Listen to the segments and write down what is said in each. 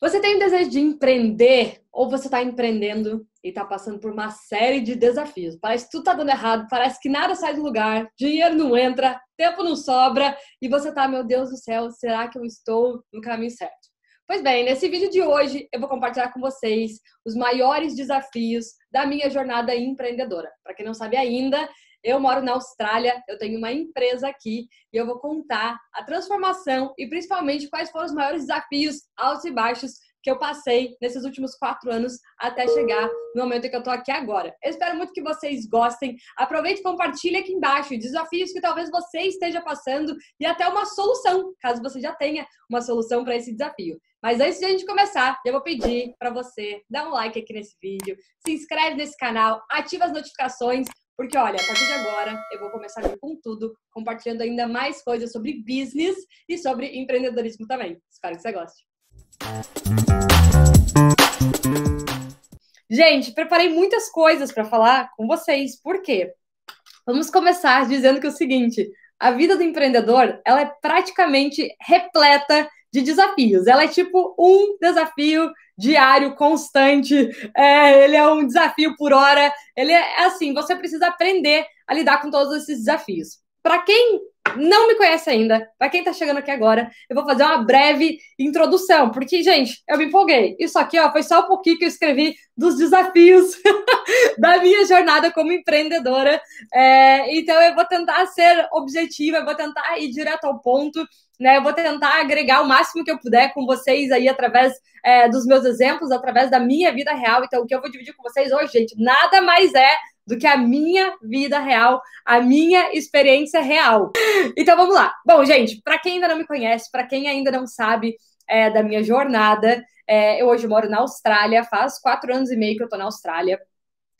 Você tem o desejo de empreender ou você está empreendendo e está passando por uma série de desafios? Parece que tudo está dando errado, parece que nada sai do lugar, dinheiro não entra, tempo não sobra e você está, meu Deus do céu, será que eu estou no caminho certo? Pois bem, nesse vídeo de hoje eu vou compartilhar com vocês os maiores desafios da minha jornada empreendedora. Para quem não sabe ainda, eu moro na Austrália, eu tenho uma empresa aqui e eu vou contar a transformação e principalmente quais foram os maiores desafios altos e baixos que eu passei nesses últimos quatro anos até chegar no momento em que eu tô aqui agora. Eu espero muito que vocês gostem. Aproveite e compartilhe aqui embaixo desafios que talvez você esteja passando e até uma solução, caso você já tenha uma solução para esse desafio. Mas antes de a gente começar, eu vou pedir para você dar um like aqui nesse vídeo, se inscreve nesse canal, ativa as notificações porque, olha, a partir de agora eu vou começar a vir com tudo, compartilhando ainda mais coisas sobre business e sobre empreendedorismo também. Espero que você goste. Gente, preparei muitas coisas para falar com vocês. Por quê? Vamos começar dizendo que é o seguinte: a vida do empreendedor ela é praticamente repleta de desafios. Ela é tipo um desafio diário, constante. É, ele é um desafio por hora. Ele é assim, você precisa aprender a lidar com todos esses desafios. Para quem não me conhece ainda, para quem está chegando aqui agora, eu vou fazer uma breve introdução, porque, gente, eu me empolguei. Isso aqui, ó, foi só um pouquinho que eu escrevi dos desafios da minha jornada como empreendedora. É, então, eu vou tentar ser objetiva, eu vou tentar ir direto ao ponto. Né, eu vou tentar agregar o máximo que eu puder com vocês aí através é, dos meus exemplos, através da minha vida real. Então, o que eu vou dividir com vocês hoje, gente, nada mais é do que a minha vida real, a minha experiência real. Então vamos lá. Bom, gente, para quem ainda não me conhece, para quem ainda não sabe é, da minha jornada, é, eu hoje moro na Austrália, faz quatro anos e meio que eu tô na Austrália.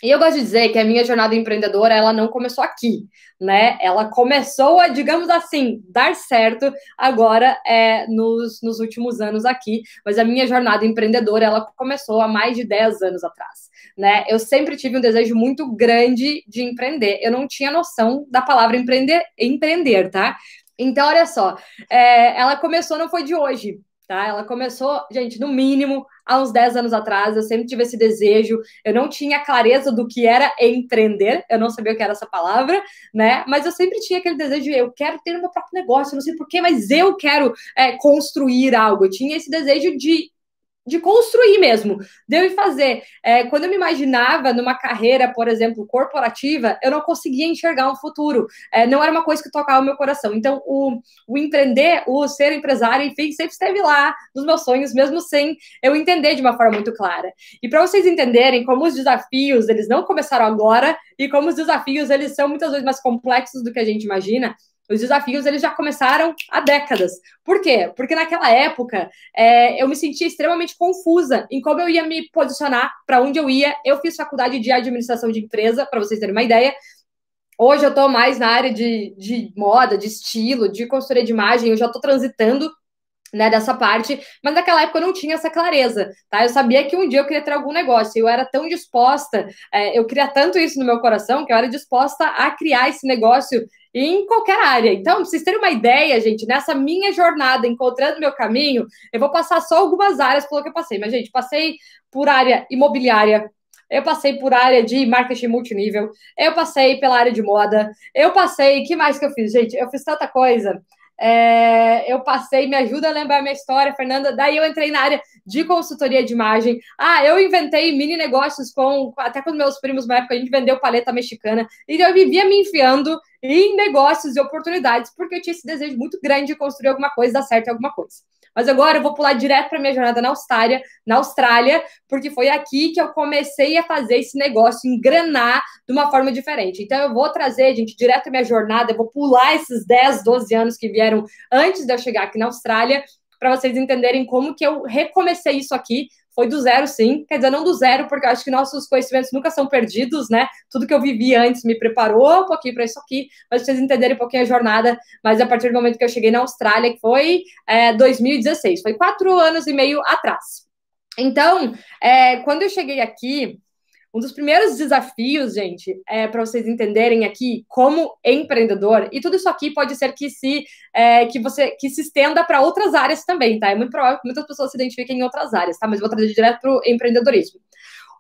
E eu gosto de dizer que a minha jornada empreendedora, ela não começou aqui, né? Ela começou a, digamos assim, dar certo agora é, nos, nos últimos anos aqui. Mas a minha jornada empreendedora, ela começou há mais de 10 anos atrás, né? Eu sempre tive um desejo muito grande de empreender. Eu não tinha noção da palavra empreender, empreender tá? Então, olha só, é, ela começou, não foi de hoje, tá? Ela começou, gente, no mínimo, há uns 10 anos atrás, eu sempre tive esse desejo, eu não tinha clareza do que era empreender, eu não sabia o que era essa palavra, né? Mas eu sempre tinha aquele desejo de eu quero ter o meu próprio negócio, não sei porquê, mas eu quero é, construir algo. Eu tinha esse desejo de de construir mesmo, de eu fazer. É, quando eu me imaginava numa carreira, por exemplo, corporativa, eu não conseguia enxergar um futuro. É, não era uma coisa que tocava o meu coração. Então, o, o empreender, o ser empresário, enfim, sempre esteve lá nos meus sonhos, mesmo sem eu entender de uma forma muito clara. E para vocês entenderem como os desafios, eles não começaram agora, e como os desafios, eles são muitas vezes mais complexos do que a gente imagina, os desafios eles já começaram há décadas. Por quê? Porque naquela época é, eu me sentia extremamente confusa em como eu ia me posicionar, para onde eu ia. Eu fiz faculdade de administração de empresa, para vocês terem uma ideia. Hoje eu estou mais na área de, de moda, de estilo, de consultoria de imagem, eu já estou transitando né, dessa parte, mas naquela época eu não tinha essa clareza, tá? Eu sabia que um dia eu queria ter algum negócio, eu era tão disposta, é, eu queria tanto isso no meu coração, que eu era disposta a criar esse negócio em qualquer área. Então, pra vocês terem uma ideia, gente, nessa minha jornada, encontrando meu caminho, eu vou passar só algumas áreas pelo que eu passei, mas, gente, passei por área imobiliária, eu passei por área de marketing multinível, eu passei pela área de moda, eu passei, que mais que eu fiz, gente? Eu fiz tanta coisa. É, eu passei, me ajuda a lembrar minha história, Fernanda. Daí eu entrei na área de consultoria de imagem. Ah, eu inventei mini negócios com até com meus primos na época a gente vendeu paleta mexicana. E eu vivia me enfiando em negócios e oportunidades porque eu tinha esse desejo muito grande de construir alguma coisa, dar certo em alguma coisa. Mas agora eu vou pular direto para minha jornada na Austrália, na Austrália, porque foi aqui que eu comecei a fazer esse negócio engrenar de uma forma diferente. Então eu vou trazer, gente, direto a minha jornada, eu vou pular esses 10, 12 anos que vieram antes de eu chegar aqui na Austrália, para vocês entenderem como que eu recomecei isso aqui, foi do zero, sim. Quer dizer, não do zero, porque acho que nossos conhecimentos nunca são perdidos, né? Tudo que eu vivi antes me preparou um pouquinho para isso aqui, mas vocês entenderem um pouquinho a jornada. Mas a partir do momento que eu cheguei na Austrália, que foi é, 2016, foi quatro anos e meio atrás. Então, é, quando eu cheguei aqui, Um dos primeiros desafios, gente, é para vocês entenderem aqui como empreendedor, e tudo isso aqui pode ser que se é, que você que se estenda para outras áreas também, tá? É muito provável que muitas pessoas se identifiquem em outras áreas, tá? Mas vou trazer direto para o empreendedorismo.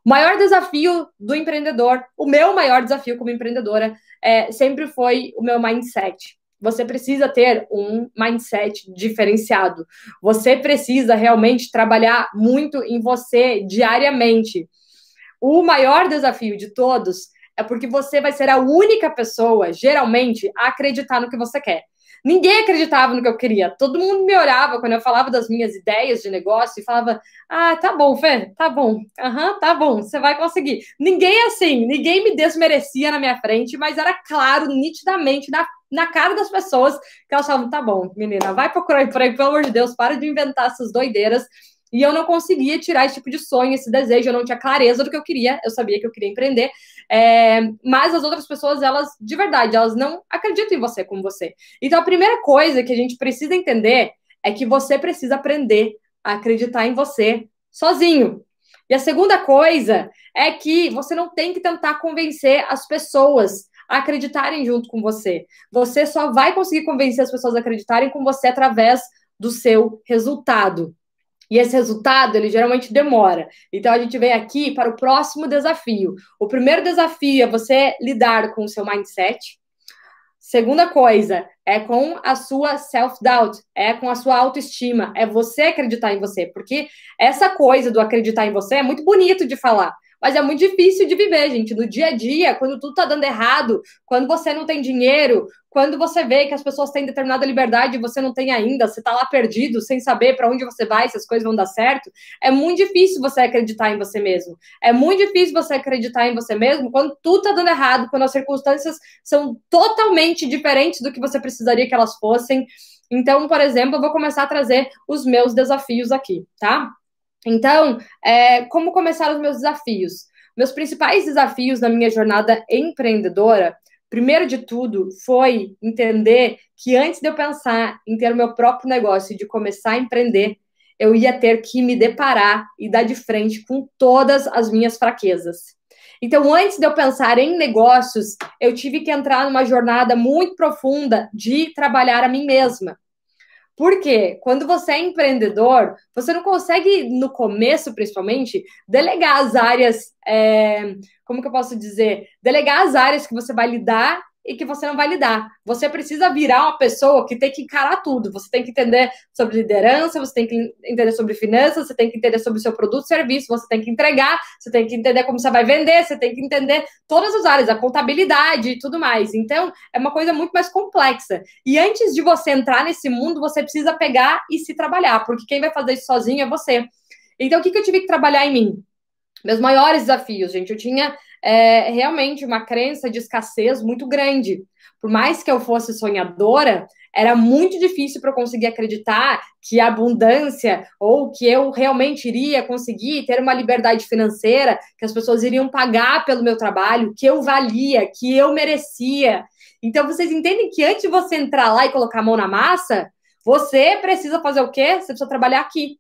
O maior desafio do empreendedor, o meu maior desafio como empreendedora, é, sempre foi o meu mindset. Você precisa ter um mindset diferenciado. Você precisa realmente trabalhar muito em você diariamente. O maior desafio de todos é porque você vai ser a única pessoa, geralmente, a acreditar no que você quer. Ninguém acreditava no que eu queria. Todo mundo me olhava quando eu falava das minhas ideias de negócio e falava: Ah, tá bom, Fê, tá bom. Uhum, tá bom, você vai conseguir. Ninguém assim, ninguém me desmerecia na minha frente, mas era claro, nitidamente, na, na cara das pessoas, que elas falavam: Tá bom, menina, vai procurar emprego, pelo amor de Deus, para de inventar essas doideiras. E eu não conseguia tirar esse tipo de sonho, esse desejo, eu não tinha clareza do que eu queria, eu sabia que eu queria empreender, é, mas as outras pessoas, elas, de verdade, elas não acreditam em você como você. Então, a primeira coisa que a gente precisa entender é que você precisa aprender a acreditar em você sozinho. E a segunda coisa é que você não tem que tentar convencer as pessoas a acreditarem junto com você. Você só vai conseguir convencer as pessoas a acreditarem com você através do seu resultado. E esse resultado, ele geralmente demora. Então, a gente vem aqui para o próximo desafio. O primeiro desafio é você lidar com o seu mindset. Segunda coisa é com a sua self-doubt, é com a sua autoestima, é você acreditar em você, porque essa coisa do acreditar em você é muito bonito de falar, mas é muito difícil de viver, gente. No dia a dia, quando tudo tá dando errado, quando você não tem dinheiro, quando você vê que as pessoas têm determinada liberdade e você não tem ainda, você tá lá perdido, sem saber para onde você vai, se as coisas vão dar certo, é muito difícil você acreditar em você mesmo. É muito difícil você acreditar em você mesmo quando tudo tá dando errado, quando as circunstâncias são totalmente diferentes do que você precisaria que elas fossem. Então, por exemplo, eu vou começar a trazer os meus desafios aqui, tá? Então, é, como começar os meus desafios? Meus principais desafios na minha jornada empreendedora, primeiro de tudo, foi entender que antes de eu pensar em ter o meu próprio negócio e de começar a empreender, eu ia ter que me deparar e dar de frente com todas as minhas fraquezas. Então, antes de eu pensar em negócios, eu tive que entrar numa jornada muito profunda de trabalhar a mim mesma. Porque quando você é empreendedor, você não consegue, no começo principalmente, delegar as áreas, é, como que eu posso dizer? Delegar as áreas que você vai lidar e que você não vai lidar. Você precisa virar uma pessoa que tem que encarar tudo. Você tem que entender sobre liderança, você tem que entender sobre finanças, você tem que entender sobre o seu produto, serviço, você tem que entregar, você tem que entender como você vai vender, você tem que entender todas as áreas, a contabilidade e tudo mais. Então, é uma coisa muito mais complexa. E antes de você entrar nesse mundo, você precisa pegar e se trabalhar, porque quem vai fazer isso sozinho é você. Então, o que, que eu tive que trabalhar em mim? Meus maiores desafios, gente, eu tinha é, realmente uma crença de escassez muito grande. Por mais que eu fosse sonhadora, era muito difícil para eu conseguir acreditar que a abundância ou que eu realmente iria conseguir ter uma liberdade financeira, que as pessoas iriam pagar pelo meu trabalho, que eu valia, que eu merecia. Então vocês entendem que antes de você entrar lá e colocar a mão na massa, você precisa fazer o quê? Você precisa trabalhar aqui.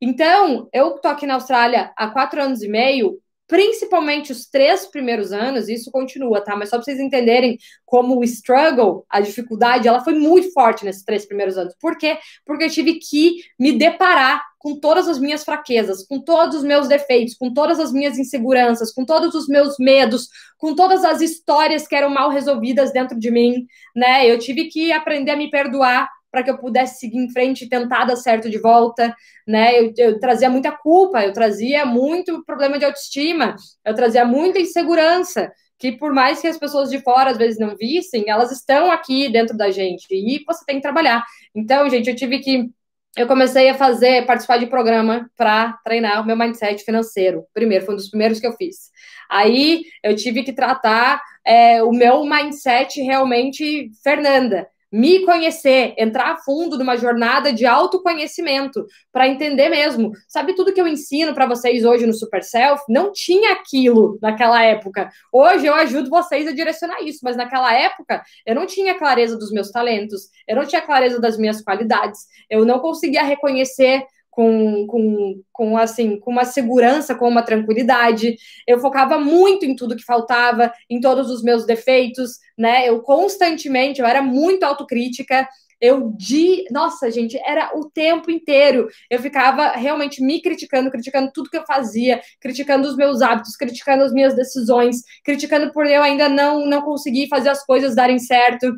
Então, eu tô aqui na Austrália há quatro anos e meio, principalmente os três primeiros anos, isso continua, tá? Mas só para vocês entenderem como o struggle, a dificuldade, ela foi muito forte nesses três primeiros anos. Por quê? Porque eu tive que me deparar com todas as minhas fraquezas, com todos os meus defeitos, com todas as minhas inseguranças, com todos os meus medos, com todas as histórias que eram mal resolvidas dentro de mim, né? Eu tive que aprender a me perdoar para que eu pudesse seguir em frente e tentar dar certo de volta, né? Eu, eu, trazia muita culpa, eu trazia muito problema de autoestima, eu trazia muita insegurança, que por mais que as pessoas de fora às vezes não vissem, elas estão aqui dentro da gente e você tem que trabalhar. Então, gente, eu tive que eu comecei a fazer, participar de programa para treinar o meu mindset financeiro. Primeiro, foi um dos primeiros que eu fiz. Aí eu tive que tratar é, o meu mindset realmente, Fernanda me conhecer, entrar a fundo numa jornada de autoconhecimento para entender mesmo. Sabe tudo que eu ensino para vocês hoje no Super Self? Não tinha aquilo naquela época. Hoje eu ajudo vocês a direcionar isso, mas naquela época eu não tinha clareza dos meus talentos, eu não tinha clareza das minhas qualidades, eu não conseguia reconhecer com, com, com, assim, com uma segurança, com uma tranquilidade. Eu focava muito em tudo que faltava, em todos os meus defeitos, né? Eu constantemente, eu era muito autocrítica. Eu de, nossa, gente, era o tempo inteiro. Eu ficava realmente me criticando, criticando tudo que eu fazia, criticando os meus hábitos, criticando as minhas decisões, criticando por eu ainda não não conseguir fazer as coisas darem certo.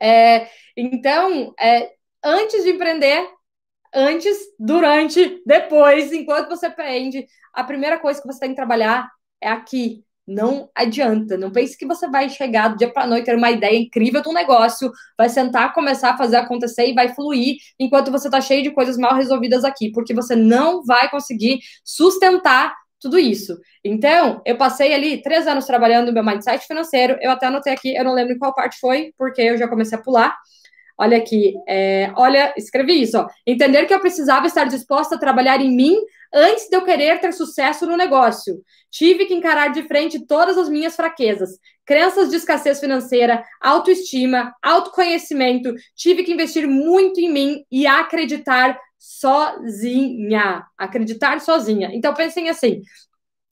É, então, é, antes de empreender, antes, durante, depois, enquanto você aprende, a primeira coisa que você tem que trabalhar é aqui. Não adianta. Não pense que você vai chegar do dia para noite, ter uma ideia incrível do negócio, vai sentar, começar a fazer acontecer e vai fluir enquanto você está cheio de coisas mal resolvidas aqui, porque você não vai conseguir sustentar tudo isso. Então, eu passei ali três anos trabalhando no meu mindset financeiro. Eu até anotei aqui, eu não lembro em qual parte foi, porque eu já comecei a pular. Olha aqui, é, olha, escrevi isso, ó. Entender que eu precisava estar disposta a trabalhar em mim antes de eu querer ter sucesso no negócio. Tive que encarar de frente todas as minhas fraquezas, crenças de escassez financeira, autoestima, autoconhecimento. Tive que investir muito em mim e acreditar sozinha. Acreditar sozinha. Então pensem assim.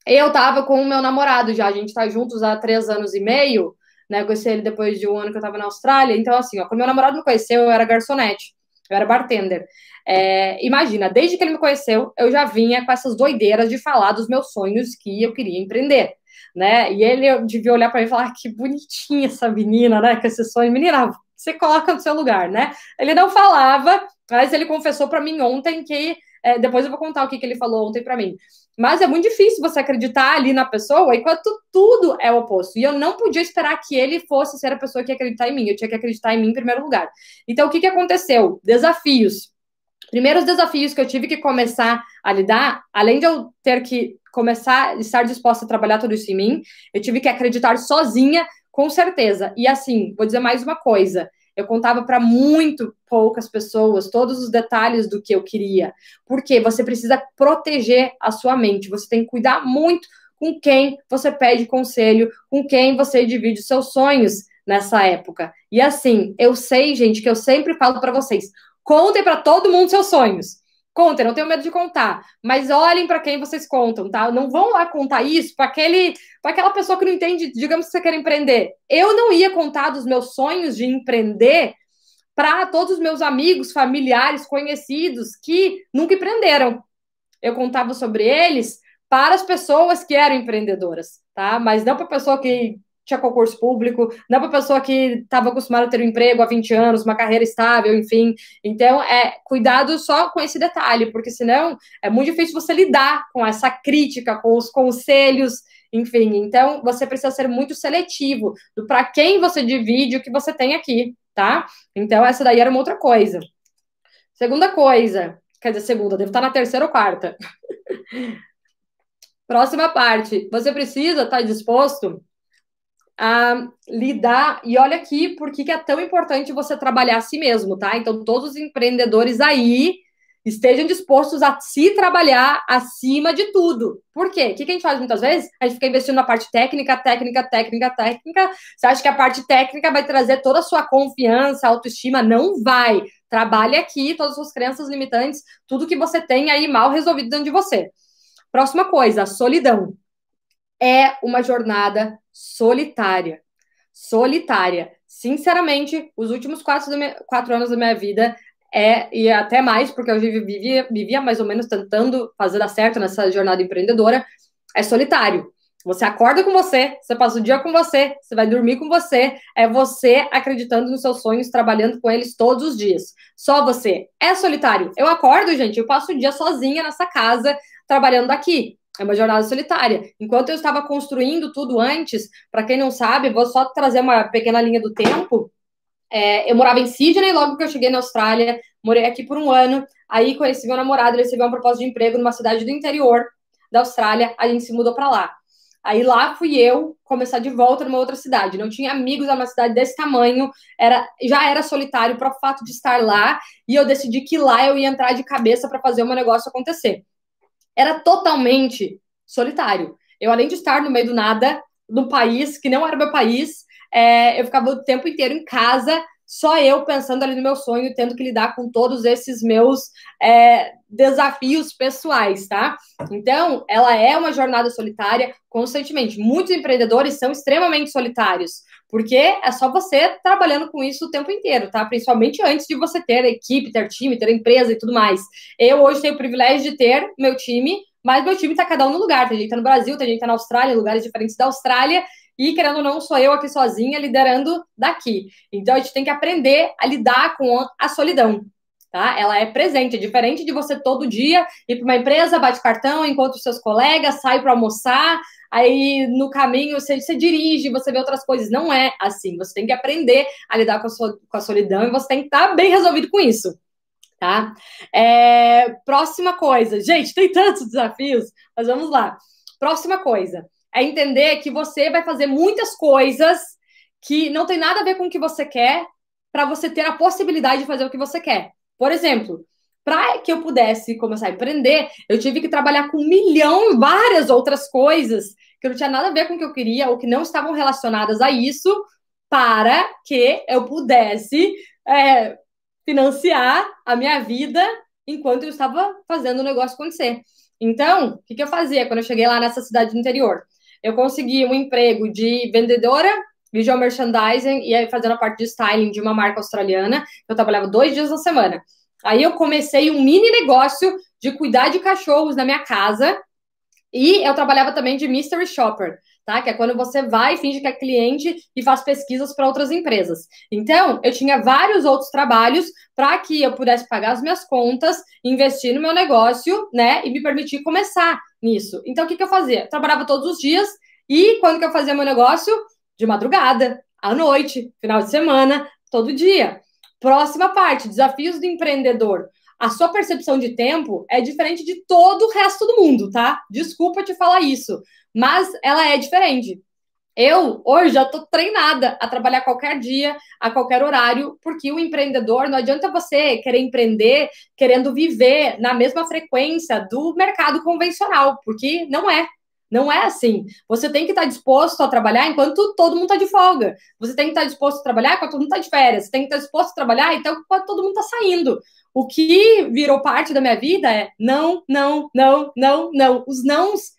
Eu tava com o meu namorado já, a gente tá juntos há três anos e meio né? Eu conheci ele depois de um ano que eu tava na Austrália. Então, assim, ó, quando meu namorado me conheceu, eu era garçonete, eu era bartender. É, imagina, desde que ele me conheceu, eu já vinha com essas doideiras de falar dos meus sonhos que eu queria empreender. Né? E ele devia olhar para mim e falar: ah, que bonitinha essa menina, né? Com esse sonho. Menina, você coloca no seu lugar, né? Ele não falava, mas ele confessou para mim ontem que. É, depois eu vou contar o que, que ele falou ontem para mim. Mas é muito difícil você acreditar ali na pessoa enquanto tudo é o oposto. E eu não podia esperar que ele fosse ser a pessoa que ia acreditar em mim. Eu tinha que acreditar em mim em primeiro lugar. Então, o que, que aconteceu? Desafios. Primeiros desafios que eu tive que começar a lidar, além de eu ter que começar a estar disposta a trabalhar tudo isso em mim, eu tive que acreditar sozinha, com certeza. E assim, vou dizer mais uma coisa eu contava para muito poucas pessoas todos os detalhes do que eu queria. Porque você precisa proteger a sua mente, você tem que cuidar muito com quem você pede conselho, com quem você divide os seus sonhos nessa época. E assim, eu sei, gente, que eu sempre falo para vocês, contem para todo mundo seus sonhos. Contem, não tenho medo de contar, mas olhem para quem vocês contam, tá? Não vão lá contar isso para aquele, para aquela pessoa que não entende, digamos que você quer empreender. Eu não ia contar dos meus sonhos de empreender para todos os meus amigos, familiares, conhecidos que nunca empreenderam. Eu contava sobre eles para as pessoas que eram empreendedoras, tá? Mas não para a pessoa que tinha concurso público, não é para pessoa que estava acostumada a ter um emprego há 20 anos, uma carreira estável, enfim. Então, é cuidado só com esse detalhe, porque senão é muito difícil você lidar com essa crítica, com os conselhos, enfim. Então, você precisa ser muito seletivo do para quem você divide o que você tem aqui, tá? Então, essa daí era uma outra coisa. Segunda coisa, quer dizer, segunda, devo estar na terceira ou quarta. Próxima parte, você precisa estar disposto a lidar. E olha aqui por que é tão importante você trabalhar a si mesmo, tá? Então, todos os empreendedores aí estejam dispostos a se trabalhar acima de tudo. Por quê? O que a gente faz muitas vezes? A gente fica investindo na parte técnica, técnica, técnica, técnica. Você acha que a parte técnica vai trazer toda a sua confiança, autoestima? Não vai. Trabalhe aqui todas as suas crenças limitantes, tudo que você tem aí mal resolvido dentro de você. Próxima coisa, solidão. É uma jornada solitária. Solitária. Sinceramente, os últimos quatro, quatro anos da minha vida é, e até mais, porque eu vivia, vivia mais ou menos tentando fazer dar certo nessa jornada empreendedora, é solitário. Você acorda com você, você passa o dia com você, você vai dormir com você, é você acreditando nos seus sonhos, trabalhando com eles todos os dias. Só você. É solitário. Eu acordo, gente, eu passo o dia sozinha nessa casa, trabalhando aqui. É uma jornada solitária. Enquanto eu estava construindo tudo antes, para quem não sabe, vou só trazer uma pequena linha do tempo. É, eu morava em Sydney logo que eu cheguei na Austrália, morei aqui por um ano. Aí conheci meu namorado, ele recebeu uma proposta de emprego numa cidade do interior da Austrália. A gente se mudou para lá. Aí lá fui eu começar de volta numa outra cidade. Não tinha amigos numa cidade desse tamanho, era já era solitário para o fato de estar lá. E eu decidi que lá eu ia entrar de cabeça para fazer o meu negócio acontecer era totalmente solitário. Eu, além de estar no meio do nada, num país que não era meu país, é, eu ficava o tempo inteiro em casa, só eu pensando ali no meu sonho, tendo que lidar com todos esses meus é, desafios pessoais, tá? Então, ela é uma jornada solitária constantemente. Muitos empreendedores são extremamente solitários, porque é só você trabalhando com isso o tempo inteiro, tá? Principalmente antes de você ter equipe, ter time, ter empresa e tudo mais. Eu hoje tenho o privilégio de ter meu time, mas meu time tá cada um no lugar. Tem gente tá no Brasil, tem gente tá na Austrália, lugares diferentes da Austrália, e, querendo ou não, sou eu aqui sozinha liderando daqui. Então, a gente tem que aprender a lidar com a solidão. Tá? Ela é presente, é diferente de você todo dia ir para uma empresa, bate cartão, encontra os seus colegas, sai para almoçar, aí no caminho você, você, dirige, você vê outras coisas. Não é assim. Você tem que aprender a lidar com a, sua, com a solidão e você tem que estar tá bem resolvido com isso. Tá? É, próxima coisa. Gente, tem tantos desafios, mas vamos lá. Próxima coisa é entender que você vai fazer muitas coisas que não tem nada a ver com o que você quer para você ter a possibilidade de fazer o que você quer. Por exemplo, para que eu pudesse começar a empreender, eu tive que trabalhar com um milhão, várias outras coisas que não tinha nada a ver com o que eu queria ou que não estavam relacionadas a isso, para que eu pudesse é, financiar a minha vida enquanto eu estava fazendo o negócio acontecer. Então, o que, que eu fazia quando eu cheguei lá nessa cidade do interior? eu consegui um emprego de vendedora visual merchandising e fazendo a parte de styling de uma marca australiana. Eu trabalhava dois dias na semana. Aí eu comecei um mini negócio de cuidar de cachorros na minha casa e eu trabalhava também de mystery shopper, tá? Que é quando você vai, finge que é cliente e faz pesquisas para outras empresas. Então, eu tinha vários outros trabalhos para que eu pudesse pagar as minhas contas, investir no meu negócio, né? E me permitir começar nisso. Então, o que, que eu fazia? Eu trabalhava todos os dias e quando que eu fazia meu negócio? De madrugada, à noite, final de semana, todo dia. Próxima parte, desafios do empreendedor. A sua percepção de tempo é diferente de todo o resto do mundo, tá? Desculpa te falar isso, mas ela é diferente. Eu hoje já estou treinada a trabalhar qualquer dia, a qualquer horário, porque o empreendedor não adianta você querer empreender querendo viver na mesma frequência do mercado convencional, porque não é. Não é assim. Você tem que estar disposto a trabalhar enquanto todo mundo está de folga. Você tem que estar disposto a trabalhar enquanto todo mundo está de férias. Você tem que estar disposto a trabalhar então enquanto todo mundo está saindo. O que virou parte da minha vida é não, não, não, não, não. Os nãos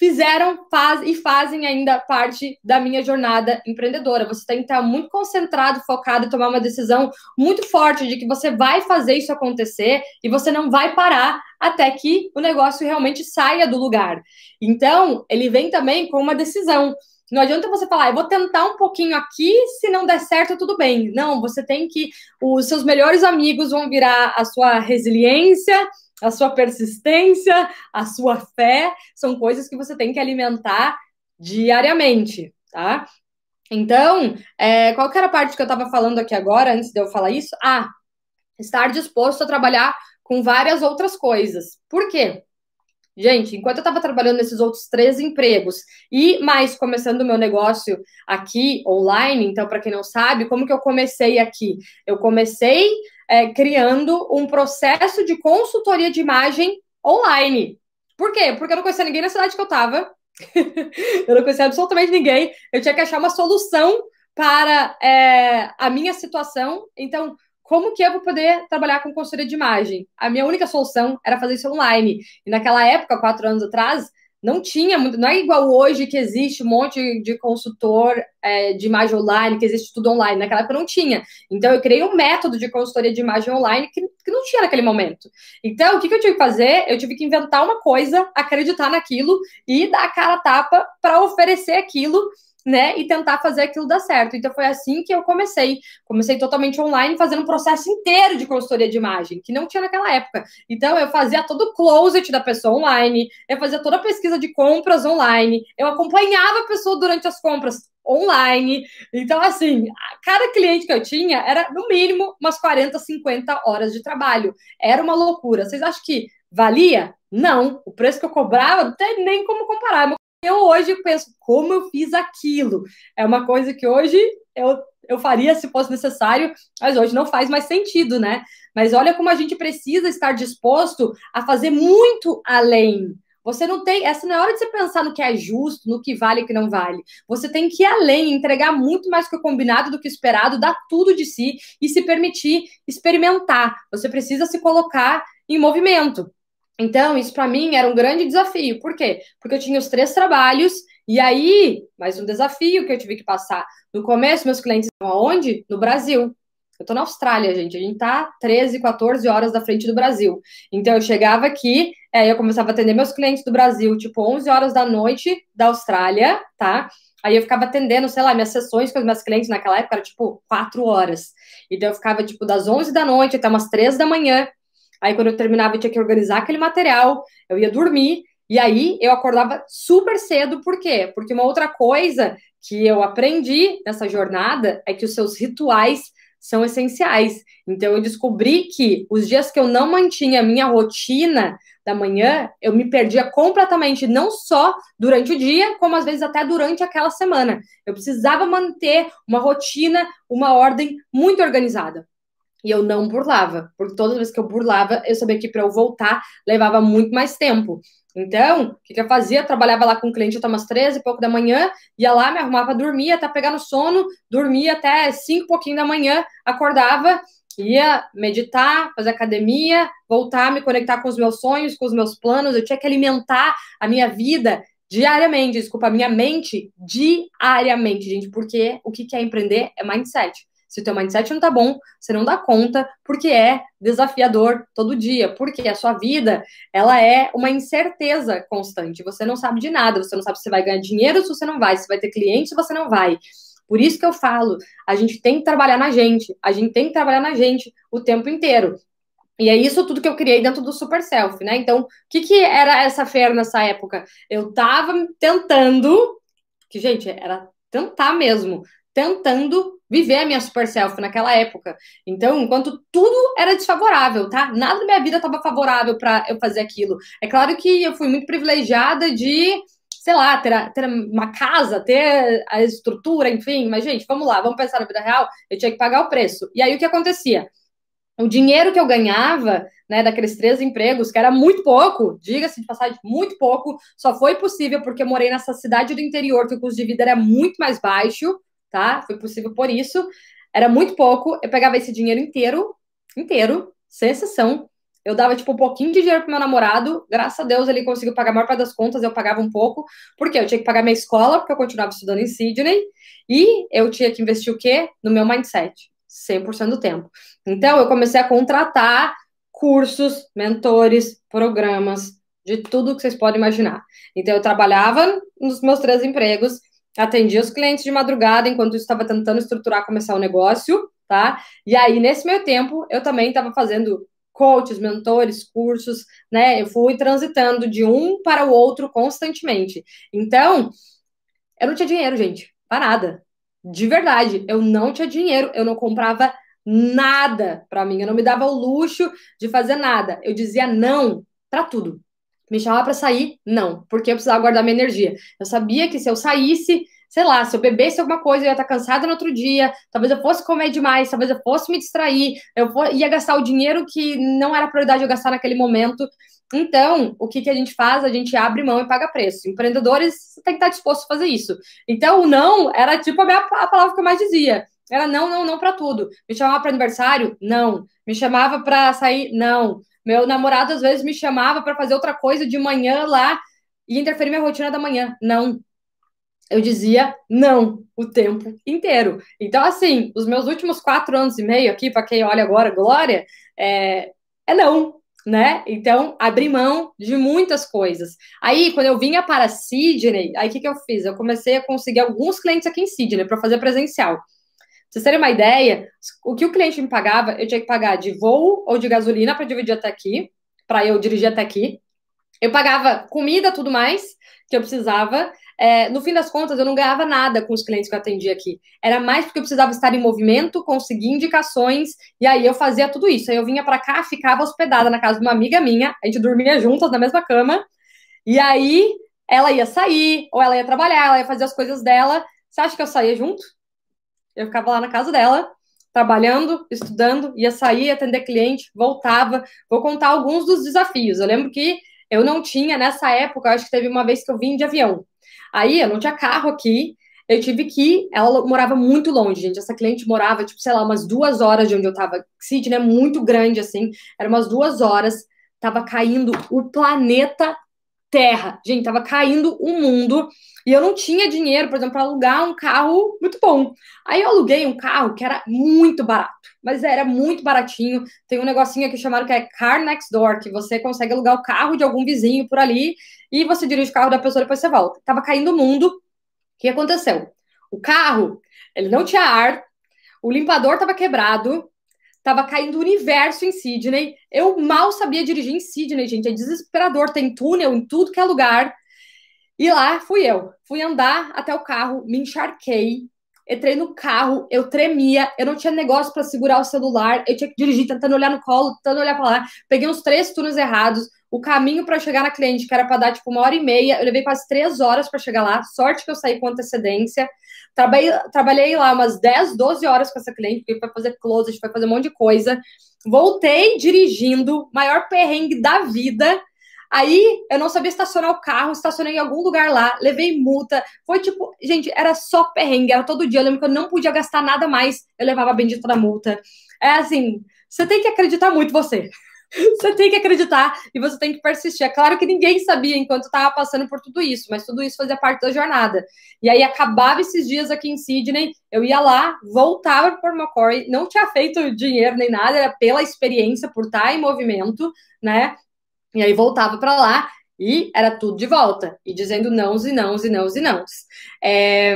fizeram faz, e fazem ainda parte da minha jornada empreendedora. Você tem que estar muito concentrado, focado e tomar uma decisão muito forte de que você vai fazer isso acontecer e você não vai parar até que o negócio realmente saia do lugar. Então, ele vem também com uma decisão. Não adianta você falar, eu vou tentar um pouquinho aqui, se não der certo, tudo bem. Não, você tem que. Os seus melhores amigos vão virar a sua resiliência, a sua persistência, a sua fé, são coisas que você tem que alimentar diariamente, tá? Então, é, qual que era a parte que eu estava falando aqui agora, antes de eu falar isso? Ah, estar disposto a trabalhar com várias outras coisas. Por quê? Gente, enquanto eu estava trabalhando nesses outros três empregos e mais começando o meu negócio aqui online, então, para quem não sabe, como que eu comecei aqui? Eu comecei é, criando um processo de consultoria de imagem online. Por quê? Porque eu não conhecia ninguém na cidade que eu estava. eu não conhecia absolutamente ninguém. Eu tinha que achar uma solução para é, a minha situação. Então, como que eu vou poder trabalhar com consultoria de imagem? A minha única solução era fazer isso online. E naquela época, quatro anos atrás, não tinha muito, não é igual hoje que existe um monte de consultor é, de imagem online, que existe tudo online. Naquela época não tinha. Então eu criei um método de consultoria de imagem online que, que não tinha naquele momento. Então, o que, que eu tive que fazer? Eu tive que inventar uma coisa, acreditar naquilo e dar a cara a tapa para oferecer aquilo né, e tentar fazer aquilo dar certo. Então foi assim que eu comecei. Comecei totalmente online, fazendo um processo inteiro de consultoria de imagem, que não tinha naquela época. Então eu fazia todo o closet da pessoa online, eu fazia toda a pesquisa de compras online, eu acompanhava a pessoa durante as compras online. Então, assim, cada cliente que eu tinha era, no mínimo, umas 40, 50 horas de trabalho. Era uma loucura. Vocês acham que valia? Não. O preço que eu cobrava não tem nem como comparar eu hoje penso, como eu fiz aquilo? É uma coisa que hoje eu, eu faria se fosse necessário, mas hoje não faz mais sentido, né? Mas olha como a gente precisa estar disposto a fazer muito além. Você não tem. Essa não é hora de você pensar no que é justo, no que vale e que não vale. Você tem que ir além, entregar muito mais que o combinado do que o esperado, dar tudo de si e se permitir experimentar. Você precisa se colocar em movimento. Então, isso para mim era um grande desafio. Por quê? Porque eu tinha os três trabalhos, e aí, mais um desafio que eu tive que passar. No começo, meus clientes estavam aonde? No Brasil. Eu tô na Austrália, gente. A gente tá 13, 14 horas da frente do Brasil. Então, eu chegava aqui, é, eu começava a atender meus clientes do Brasil, tipo, 11 horas da noite da Austrália, tá? Aí eu ficava atendendo, sei lá, minhas sessões com os meus clientes naquela época era tipo 4 horas. Então eu ficava tipo das 11 da noite até umas 3 da manhã Aí, quando eu terminava, eu tinha que organizar aquele material, eu ia dormir, e aí eu acordava super cedo, por quê? Porque uma outra coisa que eu aprendi nessa jornada é que os seus rituais são essenciais. Então, eu descobri que os dias que eu não mantinha a minha rotina da manhã, eu me perdia completamente, não só durante o dia, como às vezes até durante aquela semana. Eu precisava manter uma rotina, uma ordem muito organizada. E eu não burlava, porque todas as vezes que eu burlava, eu sabia que para eu voltar levava muito mais tempo. Então, o que, que eu fazia? Eu trabalhava lá com o cliente até umas 13 e pouco da manhã, ia lá, me arrumava para dormir, até pegar no sono, dormia até 5 pouquinho da manhã, acordava, ia meditar, fazer academia, voltar, me conectar com os meus sonhos, com os meus planos. Eu tinha que alimentar a minha vida diariamente, desculpa, a minha mente diariamente, gente, porque o que, que é empreender é mindset. Se o teu mindset não tá bom, você não dá conta, porque é desafiador todo dia, porque a sua vida, ela é uma incerteza constante. Você não sabe de nada, você não sabe se vai ganhar dinheiro, se você não vai, se vai ter cliente, se você não vai. Por isso que eu falo, a gente tem que trabalhar na gente, a gente tem que trabalhar na gente o tempo inteiro. E é isso tudo que eu criei dentro do Super Self, né? Então, o que, que era essa feira nessa época? Eu tava tentando, que, gente, era tentar mesmo, tentando viver a minha super self naquela época. Então, enquanto tudo era desfavorável, tá? Nada na minha vida estava favorável para eu fazer aquilo. É claro que eu fui muito privilegiada de, sei lá, ter, ter uma casa, ter a estrutura, enfim. Mas, gente, vamos lá, vamos pensar na vida real. Eu tinha que pagar o preço. E aí o que acontecia? O dinheiro que eu ganhava, né, daqueles três empregos, que era muito pouco, diga-se de passagem, muito pouco, só foi possível porque eu morei nessa cidade do interior, que o custo de vida era muito mais baixo, tá? Foi possível por isso. Era muito pouco. Eu pegava esse dinheiro inteiro, inteiro, sem exceção. Eu dava, tipo, um pouquinho de dinheiro pro meu namorado. Graças a Deus ele conseguiu pagar a maior parte das contas, eu pagava um pouco. Porque eu tinha que pagar minha escola, porque eu continuava estudando em Sydney. E eu tinha que investir o quê? No meu mindset. 100% do tempo. Então, eu comecei a contratar cursos, mentores, programas, de tudo que vocês podem imaginar. Então, eu trabalhava nos meus três empregos, atendia os clientes de madrugada, enquanto estava tentando estruturar, começar o negócio, tá? E aí, nesse meio tempo, eu também estava fazendo coaches, mentores, cursos, né? Eu fui transitando de um para o outro constantemente. Então, eu não tinha dinheiro, gente, para nada. De verdade, eu não tinha dinheiro, eu não comprava nada para mim, eu não me dava o luxo de fazer nada. Eu dizia não para tudo. Me chamava para sair? Não, porque eu precisava guardar minha energia. Eu sabia que se eu saísse, sei lá, se eu bebesse alguma coisa, eu ia estar cansada no outro dia, talvez eu fosse comer demais, talvez eu fosse me distrair, eu ia gastar o dinheiro que não era prioridade eu gastar naquele momento. Então, o que, que a gente faz? A gente abre mão e paga preço. Empreendedores têm que estar dispostos a fazer isso. Então, o não era tipo a, minha, a palavra que eu mais dizia. Era não, não, não para tudo. Me chamava para aniversário? Não. Me chamava para sair? Não. Meu namorado às vezes me chamava para fazer outra coisa de manhã lá e interferir minha rotina da manhã. Não. Eu dizia não o tempo inteiro. Então, assim, os meus últimos quatro anos e meio aqui, para quem olha agora, Glória, é, é não, né? Então, abri mão de muitas coisas. Aí, quando eu vinha para Sydney, aí o que, que eu fiz? Eu comecei a conseguir alguns clientes aqui em Sydney para fazer presencial vocês terem uma ideia, o que o cliente me pagava, eu tinha que pagar de voo ou de gasolina para dividir até aqui, para eu dirigir até aqui. Eu pagava comida, tudo mais que eu precisava. É, no fim das contas, eu não ganhava nada com os clientes que eu atendia aqui. Era mais porque eu precisava estar em movimento, conseguir indicações, e aí eu fazia tudo isso. Aí eu vinha para cá, ficava hospedada na casa de uma amiga minha, a gente dormia juntas na mesma cama, e aí ela ia sair, ou ela ia trabalhar, ela ia fazer as coisas dela. Você acha que eu saía junto? Eu ficava lá na casa dela, trabalhando, estudando, ia sair, atender cliente, voltava. Vou contar alguns dos desafios. Eu lembro que eu não tinha, nessa época, acho que teve uma vez que eu vim de avião. Aí eu não tinha carro aqui, eu tive que. Ela morava muito longe, gente. Essa cliente morava, tipo, sei lá, umas duas horas de onde eu tava. Sydney é muito grande, assim. Era umas duas horas. Tava caindo o planeta Terra. Gente, tava caindo o mundo. E eu não tinha dinheiro, por exemplo, para alugar um carro muito bom. Aí eu aluguei um carro que era muito barato, mas era muito baratinho. Tem um negocinho aqui chamado que é Car Next Door, que você consegue alugar o carro de algum vizinho por ali e você dirige o carro da pessoa e depois você volta. Tava caindo o mundo. O que aconteceu? O carro, ele não tinha ar, o limpador tava quebrado, tava caindo o universo em Sydney. Eu mal sabia dirigir em Sydney, gente. É desesperador. Tem túnel em tudo que é lugar. E lá fui eu. Fui andar até o carro, me encharquei. Entrei no carro, eu tremia, eu não tinha negócio para segurar o celular, eu tinha que dirigir tentando olhar no colo, tentando olhar para lá. Peguei uns três túneis errados. O caminho para chegar na cliente, que era para dar tipo uma hora e meia, eu levei quase três horas para chegar lá. Sorte que eu saí com antecedência. Trabalhei, trabalhei lá umas 10, 12 horas com essa cliente, porque foi fazer closet, foi fazer um monte de coisa. Voltei dirigindo, maior perrengue da vida. Aí eu não sabia estacionar o carro, estacionei em algum lugar lá, levei multa. Foi tipo, gente, era só perrengue, era todo dia. Eu lembro que eu não podia gastar nada mais, eu levava a bendita da multa. É assim, você tem que acreditar muito você. Você tem que acreditar e você tem que persistir. É claro que ninguém sabia enquanto estava passando por tudo isso, mas tudo isso fazia parte da jornada. E aí acabava esses dias aqui em Sydney, eu ia lá, voltava para Macquarie, não tinha feito dinheiro nem nada, era pela experiência, por estar em movimento, né? E aí voltava para lá e era tudo de volta, e dizendo nãos e nãos e nãos e nãos. É,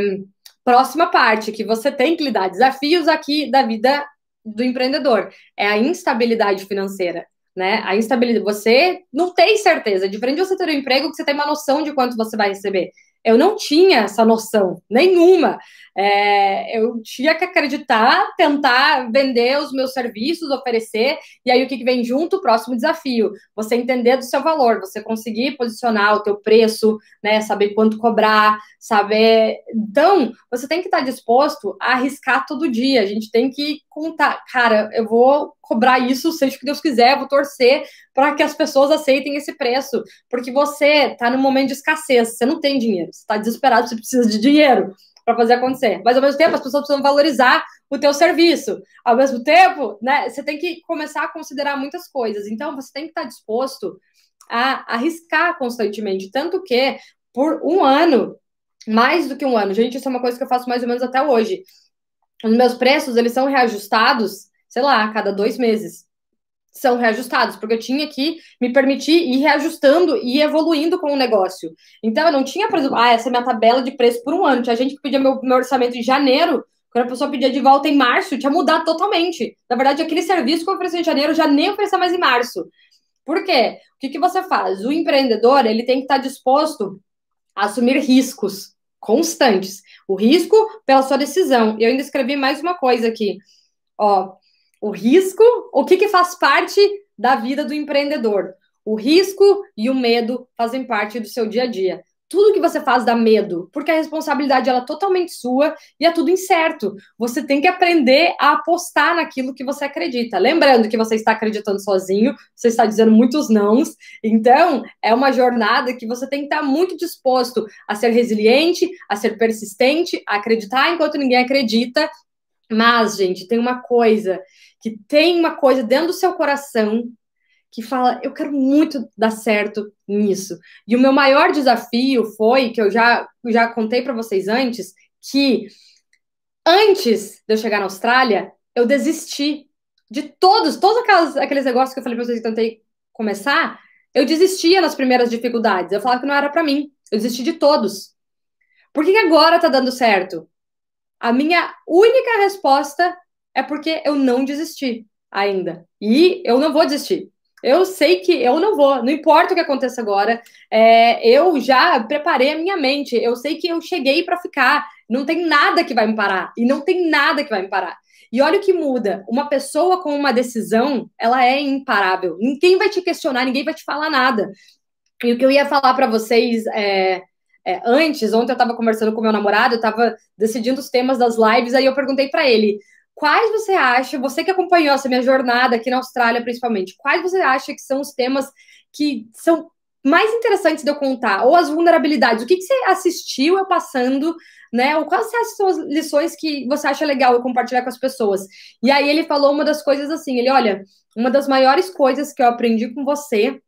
próxima parte que você tem que lidar, desafios aqui da vida do empreendedor, é a instabilidade financeira. Né? A instabilidade, você não tem certeza. Diferente de você ter um emprego que você tem uma noção de quanto você vai receber. Eu não tinha essa noção, nenhuma. É, eu tinha que acreditar, tentar vender os meus serviços, oferecer, e aí o que, vem junto? O próximo desafio. Você entender do seu valor, você conseguir posicionar o teu preço, né? Saber quanto cobrar, saber. Então, você tem que estar disposto a arriscar todo dia. A gente tem que contar, cara, eu vou cobrar isso, seja o que Deus quiser, vou torcer para que as pessoas aceitem esse preço, porque você está num momento de escassez, você não tem dinheiro, você está desesperado, você precisa de dinheiro para fazer acontecer. Mas ao mesmo tempo, as pessoas precisam valorizar o teu serviço. Ao mesmo tempo, né, você tem que começar a considerar muitas coisas. Então, você tem que estar disposto a arriscar constantemente, tanto que por um ano, mais do que um ano, gente, isso é uma coisa que eu faço mais ou menos até hoje. Os meus preços, eles são reajustados, sei lá, a cada dois meses são reajustados, porque eu tinha que me permitir ir reajustando e evoluindo com o negócio. Então, eu não tinha, por exemplo, ah, essa é minha tabela de preço por um ano. Tinha gente que pedia meu, meu orçamento em janeiro, quando a pessoa pedia de volta em março, tinha mudado totalmente. Na verdade, aquele serviço que eu ofereci em janeiro, já nem oferecia mais em março. Por quê? O que, que você faz? O empreendedor, ele tem que estar disposto a assumir riscos constantes. O risco pela sua decisão. E eu ainda escrevi mais uma coisa aqui. Ó, o risco, o que, que faz parte da vida do empreendedor? O risco e o medo fazem parte do seu dia a dia. Tudo que você faz dá medo, porque a responsabilidade ela é totalmente sua e é tudo incerto. Você tem que aprender a apostar naquilo que você acredita. Lembrando que você está acreditando sozinho, você está dizendo muitos nãos. Então, é uma jornada que você tem que estar muito disposto a ser resiliente, a ser persistente, a acreditar enquanto ninguém acredita. Mas, gente, tem uma coisa que tem uma coisa dentro do seu coração que fala, eu quero muito dar certo nisso. E o meu maior desafio foi, que eu já, já contei para vocês antes, que antes de eu chegar na Austrália, eu desisti de todos, todos aquelas, aqueles negócios que eu falei para vocês que tentei começar, eu desistia nas primeiras dificuldades. Eu falava que não era para mim. Eu desisti de todos. Por que, que agora tá dando certo? A minha única resposta é porque eu não desisti ainda. E eu não vou desistir. Eu sei que eu não vou, não importa o que aconteça agora, é, eu já preparei a minha mente, eu sei que eu cheguei para ficar, não tem nada que vai me parar, e não tem nada que vai me parar. E olha o que muda, uma pessoa com uma decisão, ela é imparável, ninguém vai te questionar, ninguém vai te falar nada. E o que eu ia falar para vocês é, é, antes, ontem eu estava conversando com meu namorado, eu estava decidindo os temas das lives, aí eu perguntei para ele, Quais você acha, você que acompanhou essa minha jornada aqui na Austrália, principalmente, quais você acha que são os temas que são mais interessantes de eu contar, ou as vulnerabilidades, o que, que você assistiu eu passando, né? Ou quais são as lições que você acha legal eu compartilhar com as pessoas? E aí ele falou uma das coisas assim, ele, olha, uma das maiores coisas que eu aprendi com você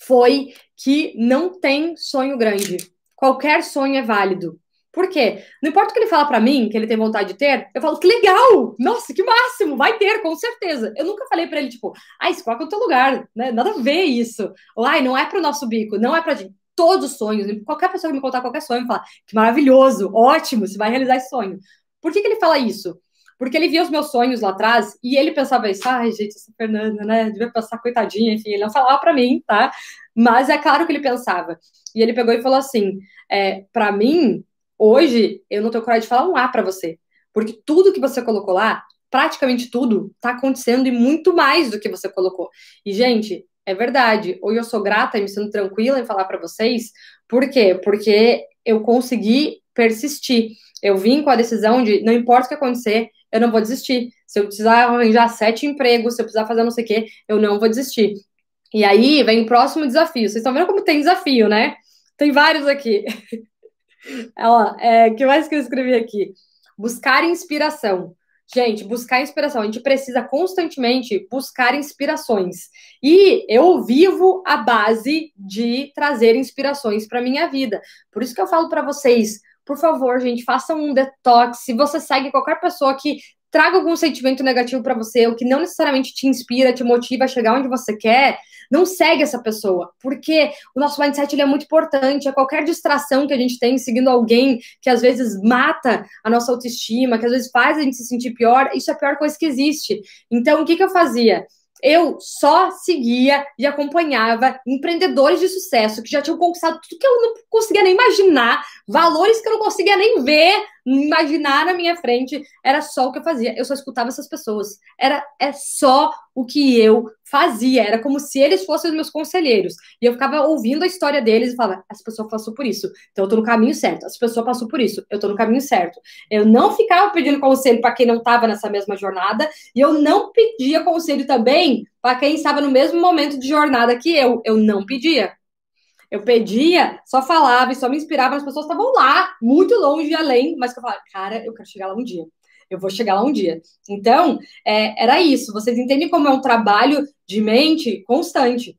foi que não tem sonho grande. Qualquer sonho é válido. Por quê? Não importa o que ele fala para mim, que ele tem vontade de ter, eu falo que legal! Nossa, que máximo! Vai ter, com certeza. Eu nunca falei para ele, tipo, ai, escolhe o teu lugar, né? Nada a ver isso. Ou, ai, não é pro nosso bico, não é pra gente. Todos os sonhos, qualquer pessoa que me contar qualquer sonho, fala, que maravilhoso, ótimo, você vai realizar esse sonho. Por que, que ele fala isso? Porque ele via os meus sonhos lá atrás e ele pensava isso, ai, gente, essa Fernanda, né? Devia passar coitadinha, enfim, ele não falava para mim, tá? Mas é claro que ele pensava. E ele pegou e falou assim: é, para mim, Hoje, eu não tenho coragem de falar um A para você, porque tudo que você colocou lá, praticamente tudo, está acontecendo e muito mais do que você colocou. E, gente, é verdade. Hoje eu sou grata e me sinto tranquila em falar para vocês. Por quê? Porque eu consegui persistir. Eu vim com a decisão de não importa o que acontecer, eu não vou desistir. Se eu precisar arranjar sete empregos, se eu precisar fazer não sei o quê, eu não vou desistir. E aí vem o próximo desafio. Vocês estão vendo como tem desafio, né? Tem vários aqui. Ela, é, que mais que eu escrevi aqui? Buscar inspiração. Gente, buscar inspiração. A gente precisa constantemente buscar inspirações. E eu vivo a base de trazer inspirações para minha vida. Por isso que eu falo para vocês, por favor, gente, façam um detox. Se você segue qualquer pessoa que traga algum sentimento negativo para você, o que não necessariamente te inspira, te motiva a chegar onde você quer, não segue essa pessoa, porque o nosso mindset ele é muito importante. A qualquer distração que a gente tem seguindo alguém que às vezes mata a nossa autoestima, que às vezes faz a gente se sentir pior, isso é a pior coisa que existe. Então, o que, que eu fazia? eu só seguia e acompanhava empreendedores de sucesso que já tinham conquistado tudo que eu não conseguia nem imaginar, valores que eu não conseguia nem ver, imaginar na minha frente. Era só o que eu fazia. Eu só escutava essas pessoas. Era é só o que eu fazia. Era como se eles fossem os meus conselheiros. E eu ficava ouvindo a história deles e falava: essa pessoa passou por isso, então eu tô no caminho certo. Essa pessoa passou por isso, eu tô no caminho certo. Eu não ficava pedindo conselho para quem não estava nessa mesma jornada e eu não pedia conselho também para quem estava no mesmo momento de jornada que eu. Eu não pedia. Eu pedia, só falava e só me inspirava, as pessoas estavam lá, muito longe e além, mas que eu falava, cara, eu quero chegar lá um dia. Eu vou chegar lá um dia. Então, é, era isso. Vocês entendem como é um trabalho de mente constante.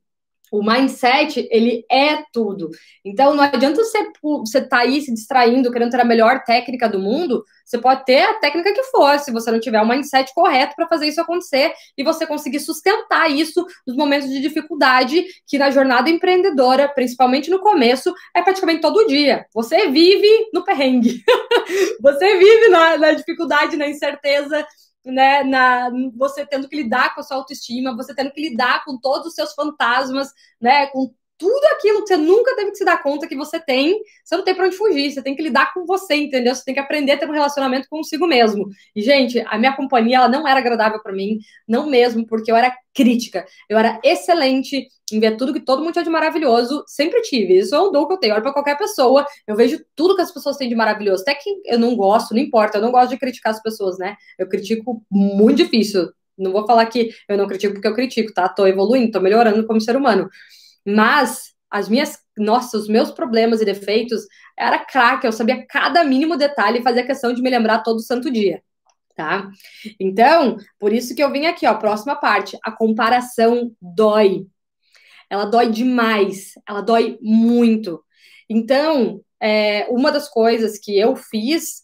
O mindset, ele é tudo. Então, não adianta você você tá aí se distraindo, querendo ter a melhor técnica do mundo. Você pode ter a técnica que for, se você não tiver o mindset correto para fazer isso acontecer e você conseguir sustentar isso nos momentos de dificuldade, que na jornada empreendedora, principalmente no começo, é praticamente todo dia. Você vive no perrengue. você vive na, na dificuldade, na incerteza né, na, você tendo que lidar com a sua autoestima, você tendo que lidar com todos os seus fantasmas, né, com tudo aquilo que você nunca teve que se dar conta que você tem, você não tem para onde fugir, você tem que lidar com você, entendeu? Você tem que aprender a ter um relacionamento consigo mesmo. E, gente, a minha companhia, ela não era agradável para mim, não mesmo, porque eu era crítica, eu era excelente em ver tudo que todo mundo tinha de maravilhoso, sempre tive. Isso é um dom que eu tenho. Olha para qualquer pessoa, eu vejo tudo que as pessoas têm de maravilhoso. Até que eu não gosto, não importa, eu não gosto de criticar as pessoas, né? Eu critico muito difícil. Não vou falar que eu não critico porque eu critico, tá? Tô evoluindo, tô melhorando como ser humano. Mas as minhas, nossa, os meus problemas e defeitos era craque, eu sabia cada mínimo detalhe e fazia questão de me lembrar todo santo dia, tá? Então, por isso que eu vim aqui, ó, próxima parte, a comparação dói. Ela dói demais, ela dói muito. Então, é, uma das coisas que eu fiz,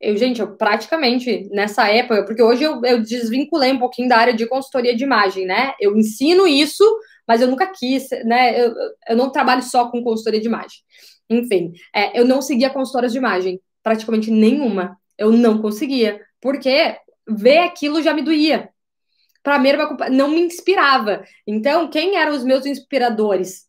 eu, gente, eu praticamente nessa época, porque hoje eu, eu desvinculei um pouquinho da área de consultoria de imagem, né? Eu ensino isso mas eu nunca quis, né? Eu, eu não trabalho só com consultoria de imagem. Enfim, é, eu não seguia consultoras de imagem, praticamente nenhuma. Eu não conseguia, porque ver aquilo já me doía. Para mim, não me inspirava. Então, quem eram os meus inspiradores?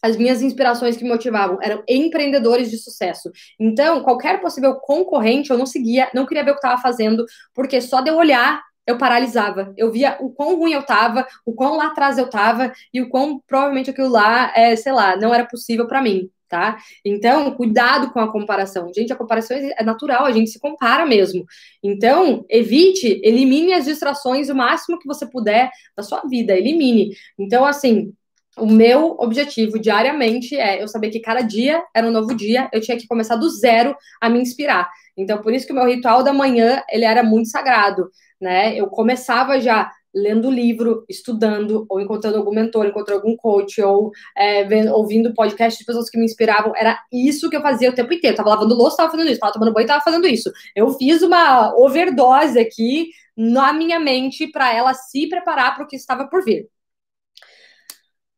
As minhas inspirações que me motivavam eram empreendedores de sucesso. Então, qualquer possível concorrente eu não seguia, não queria ver o que estava fazendo, porque só de eu olhar eu paralisava. Eu via o quão ruim eu tava, o quão lá atrás eu tava e o quão provavelmente aquilo lá, é, sei lá, não era possível para mim, tá? Então, cuidado com a comparação. Gente, a comparação é natural, a gente se compara mesmo. Então, evite, elimine as distrações o máximo que você puder da sua vida, elimine. Então, assim, o meu objetivo diariamente é eu saber que cada dia era um novo dia, eu tinha que começar do zero a me inspirar. Então, por isso que o meu ritual da manhã, ele era muito sagrado, né? Eu começava já lendo livro, estudando, ou encontrando algum mentor, encontrando algum coach, ou é, vendo, ouvindo podcast de pessoas que me inspiravam. Era isso que eu fazia o tempo inteiro. Tava lavando louça, tava fazendo isso, tava tomando banho, tava fazendo isso. Eu fiz uma overdose aqui na minha mente para ela se preparar para o que estava por vir.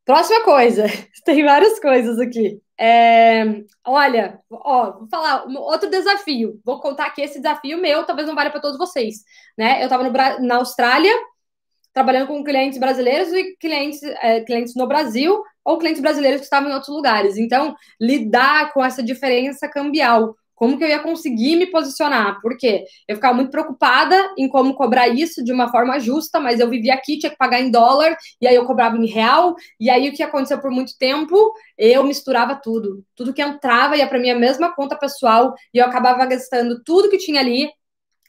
Próxima coisa, tem várias coisas aqui. É, olha, ó, vou falar outro desafio. Vou contar aqui esse desafio meu, talvez não valha para todos vocês, né? Eu estava na Austrália trabalhando com clientes brasileiros e clientes, é, clientes no Brasil ou clientes brasileiros que estavam em outros lugares. Então, lidar com essa diferença cambial. Como que eu ia conseguir me posicionar? Porque eu ficava muito preocupada em como cobrar isso de uma forma justa, mas eu vivia aqui, tinha que pagar em dólar, e aí eu cobrava em real, e aí o que aconteceu por muito tempo, eu misturava tudo. Tudo que entrava ia para minha mesma conta pessoal, e eu acabava gastando tudo que tinha ali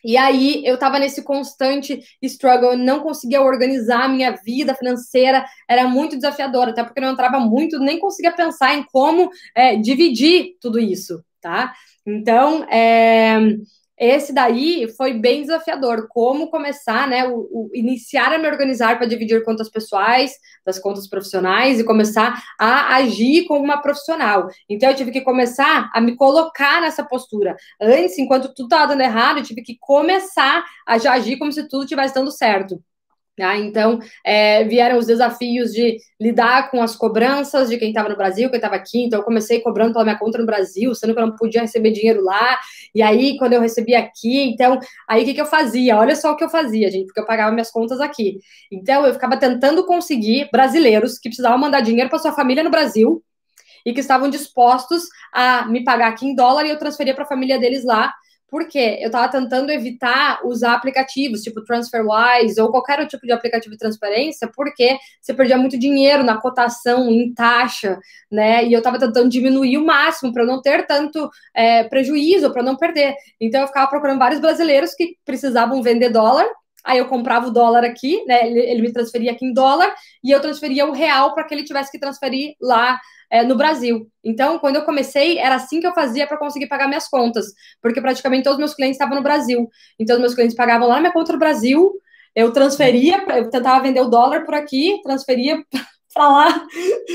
e aí eu estava nesse constante struggle, eu não conseguia organizar a minha vida financeira, era muito desafiador, até porque eu não entrava muito, nem conseguia pensar em como é, dividir tudo isso, tá? Então, é, esse daí foi bem desafiador. Como começar, né? O, o iniciar a me organizar para dividir contas pessoais das contas profissionais e começar a agir como uma profissional. Então, eu tive que começar a me colocar nessa postura. Antes, enquanto tudo estava dando errado, eu tive que começar a já agir como se tudo estivesse dando certo. Tá? Então, é, vieram os desafios de lidar com as cobranças de quem estava no Brasil, quem estava aqui. Então, eu comecei cobrando pela minha conta no Brasil, sendo que eu não podia receber dinheiro lá. E aí, quando eu recebi aqui, então, aí o que, que eu fazia? Olha só o que eu fazia, gente, porque eu pagava minhas contas aqui. Então, eu ficava tentando conseguir brasileiros que precisavam mandar dinheiro para sua família no Brasil e que estavam dispostos a me pagar aqui em dólar e eu transferia para a família deles lá porque eu estava tentando evitar usar aplicativos, tipo TransferWise ou qualquer outro tipo de aplicativo de transferência, porque você perdia muito dinheiro na cotação, em taxa, né? E eu estava tentando diminuir o máximo para não ter tanto é, prejuízo, para não perder. Então eu ficava procurando vários brasileiros que precisavam vender dólar Aí eu comprava o dólar aqui, né? Ele, ele, me transferia aqui em dólar e eu transferia o real para que ele tivesse que transferir lá é, no Brasil. Então, quando eu comecei, era assim que eu fazia para conseguir pagar minhas contas, porque praticamente todos os meus clientes estavam no Brasil. Então, os meus clientes pagavam lá na minha conta no Brasil, eu transferia, eu tentava vender o dólar por aqui, transferia para lá,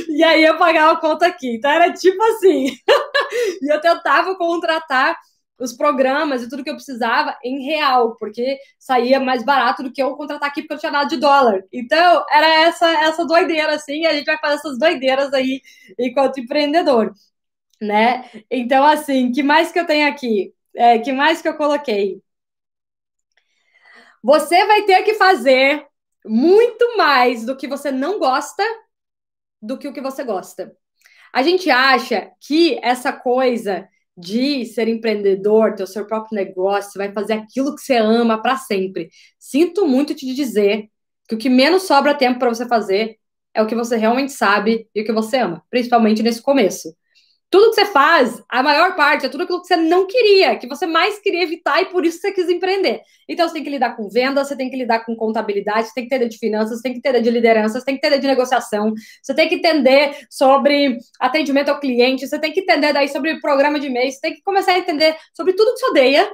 e aí eu pagava a conta aqui. Então, era tipo assim. e eu tentava contratar os programas e tudo que eu precisava em real, porque saía mais barato do que eu contratar aqui porque eu tinha nada de dólar. Então, era essa essa doideira assim, a gente vai fazer essas doideiras aí enquanto empreendedor, né? Então, assim, que mais que eu tenho aqui? É, que mais que eu coloquei? Você vai ter que fazer muito mais do que você não gosta do que o que você gosta. A gente acha que essa coisa de ser empreendedor, ter o seu próprio negócio, você vai fazer aquilo que você ama para sempre. Sinto muito te dizer que o que menos sobra tempo para você fazer é o que você realmente sabe e o que você ama, principalmente nesse começo tudo que você faz, a maior parte é tudo aquilo que você não queria, que você mais queria evitar e por isso você quis empreender. Então você tem que lidar com venda, você tem que lidar com contabilidade, você tem que entender de finanças, você tem que entender de liderança, você tem que entender de negociação, você tem que entender sobre atendimento ao cliente, você tem que entender daí sobre programa de e-mail, você tem que começar a entender sobre tudo que você odeia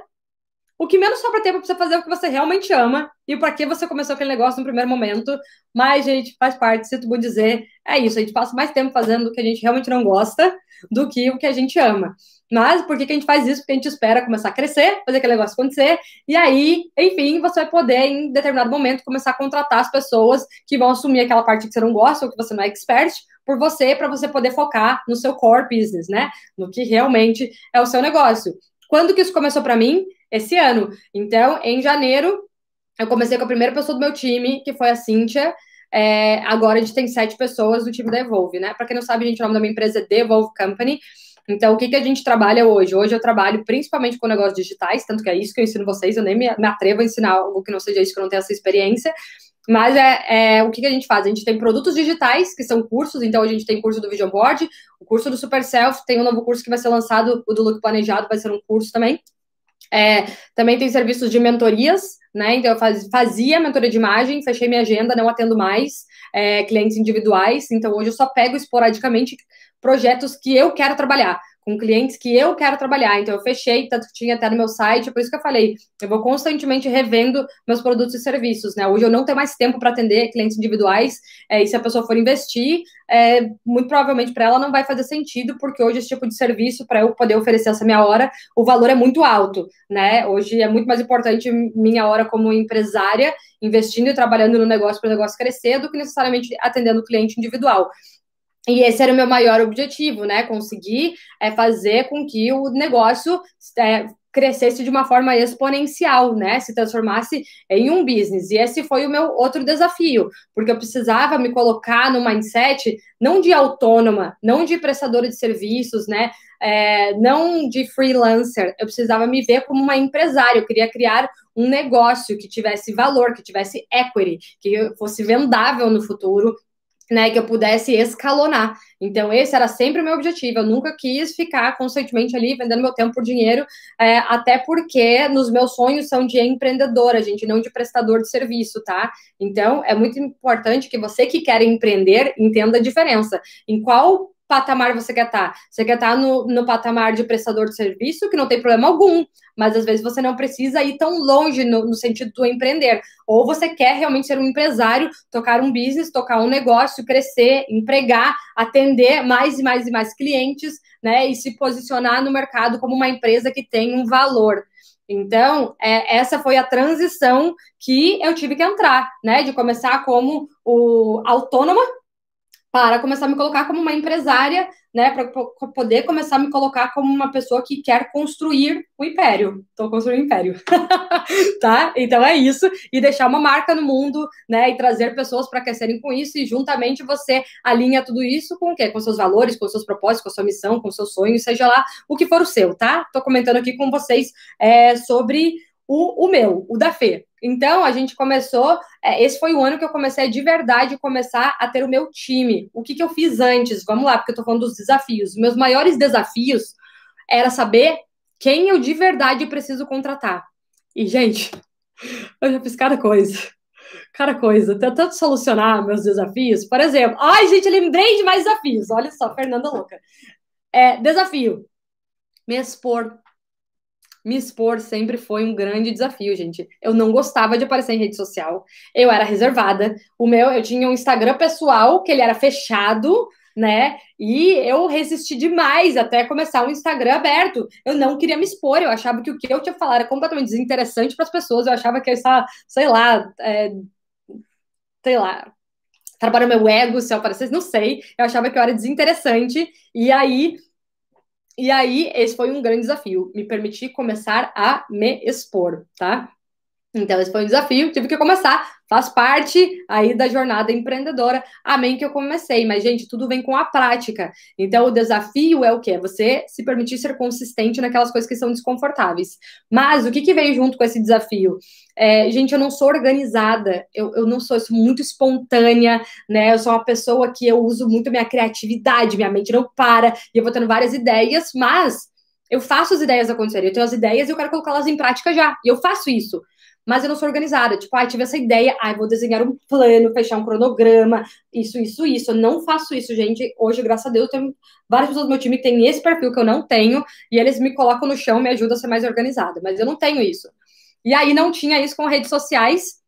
o que menos sobra tempo para você fazer o que você realmente ama e para que você começou aquele negócio no primeiro momento. Mas, gente, faz parte, sinto muito dizer, é isso, a gente passa mais tempo fazendo o que a gente realmente não gosta do que o que a gente ama. Mas por que, que a gente faz isso? Porque a gente espera começar a crescer, fazer aquele negócio acontecer, e aí, enfim, você vai poder, em determinado momento, começar a contratar as pessoas que vão assumir aquela parte que você não gosta ou que você não é expert por você, para você poder focar no seu core business, né? No que realmente é o seu negócio. Quando que isso começou para mim? esse ano. Então, em janeiro, eu comecei com a primeira pessoa do meu time, que foi a Cíntia. É, agora a gente tem sete pessoas do time da Evolve, né? Para quem não sabe, gente, o nome da minha empresa é The Evolve Company. Então, o que, que a gente trabalha hoje? Hoje eu trabalho principalmente com negócios digitais, tanto que é isso que eu ensino vocês, eu nem me, me atrevo a ensinar algo que não seja isso, que eu não tenho essa experiência. Mas é, é, o que, que a gente faz? A gente tem produtos digitais, que são cursos, então a gente tem curso do Vision Board, o curso do Super Self, tem um novo curso que vai ser lançado, o do Look Planejado vai ser um curso também. É, também tem serviços de mentorias, né? Então, eu faz, fazia mentoria de imagem, fechei minha agenda, não atendo mais é, clientes individuais. Então, hoje eu só pego esporadicamente projetos que eu quero trabalhar com clientes que eu quero trabalhar. Então, eu fechei, tanto que tinha até no meu site, por isso que eu falei, eu vou constantemente revendo meus produtos e serviços, né? Hoje eu não tenho mais tempo para atender clientes individuais, é, e se a pessoa for investir, é, muito provavelmente para ela não vai fazer sentido, porque hoje esse tipo de serviço, para eu poder oferecer essa minha hora, o valor é muito alto, né? Hoje é muito mais importante minha hora como empresária, investindo e trabalhando no negócio para o negócio crescer, do que necessariamente atendendo o cliente individual. E esse era o meu maior objetivo, né? Conseguir é, fazer com que o negócio é, crescesse de uma forma exponencial, né? Se transformasse em um business. E esse foi o meu outro desafio, porque eu precisava me colocar no mindset não de autônoma, não de prestadora de serviços, né? É, não de freelancer. Eu precisava me ver como uma empresária. Eu queria criar um negócio que tivesse valor, que tivesse equity, que fosse vendável no futuro, né, que eu pudesse escalonar. Então, esse era sempre o meu objetivo. Eu nunca quis ficar constantemente ali vendendo meu tempo por dinheiro, é, até porque nos meus sonhos são de empreendedora, gente, não de prestador de serviço, tá? Então, é muito importante que você que quer empreender entenda a diferença. Em qual patamar você quer estar? Tá? Você quer estar tá no, no patamar de prestador de serviço, que não tem problema algum, mas às vezes você não precisa ir tão longe no, no, sentido do empreender. Ou você quer realmente ser um empresário, tocar um business, tocar um negócio, crescer, empregar, atender mais e mais e mais clientes, né? E se posicionar no mercado como uma empresa que tem um valor. Então, é, essa foi a transição que eu tive que entrar, né? De começar como o autônoma, para começar a me colocar como uma empresária, né, para poder começar a me colocar como uma pessoa que quer construir o império. Estou construindo o império, tá? Então é isso e deixar uma marca no mundo, né, e trazer pessoas para crescerem com isso e juntamente você alinha tudo isso com o quê? Com seus valores, com seus propósitos, com sua missão, com seus sonhos, seja lá o que for o seu, tá? Estou comentando aqui com vocês é, sobre o, o meu, o da Fê. Então, a gente começou. É, esse foi o ano que eu comecei de verdade começar a ter o meu time. O que, que eu fiz antes? Vamos lá, porque eu tô falando dos desafios. Meus maiores desafios era saber quem eu de verdade preciso contratar. E, gente, eu já fiz cada coisa. Cada coisa. Tentando solucionar meus desafios. Por exemplo, ai, gente, lembrei de mais desafios. Olha só, Fernanda louca. É, desafio. Me expor me expor sempre foi um grande desafio, gente. Eu não gostava de aparecer em rede social. Eu era reservada. O meu, eu tinha um Instagram pessoal que ele era fechado, né? E eu resisti demais até começar um Instagram aberto. Eu não queria me expor, eu achava que o que eu tinha falado era completamente desinteressante para as pessoas. Eu achava que eu estava, sei lá, é, sei lá, trabalhando meu ego se eu aparecesse, não sei. Eu achava que eu era desinteressante. E aí e aí, esse foi um grande desafio, me permitir começar a me expor, tá? Então, esse foi um desafio, tive que começar, faz parte aí da jornada empreendedora. Amém que eu comecei, mas, gente, tudo vem com a prática. Então, o desafio é o quê? Você se permitir ser consistente naquelas coisas que são desconfortáveis. Mas o que, que veio junto com esse desafio? É, gente, eu não sou organizada, eu, eu não sou, eu sou muito espontânea, né? Eu sou uma pessoa que eu uso muito minha criatividade, minha mente não para, e eu vou tendo várias ideias, mas eu faço as ideias acontecerem. Eu tenho as ideias e eu quero colocá-las em prática já. E eu faço isso mas eu não sou organizada. Tipo, ah, tive essa ideia, ah, vou desenhar um plano, fechar um cronograma, isso, isso, isso. Eu não faço isso, gente. Hoje, graças a Deus, eu tenho várias pessoas do meu time que têm esse perfil que eu não tenho, e eles me colocam no chão, me ajudam a ser mais organizada, mas eu não tenho isso. E aí não tinha isso com redes sociais.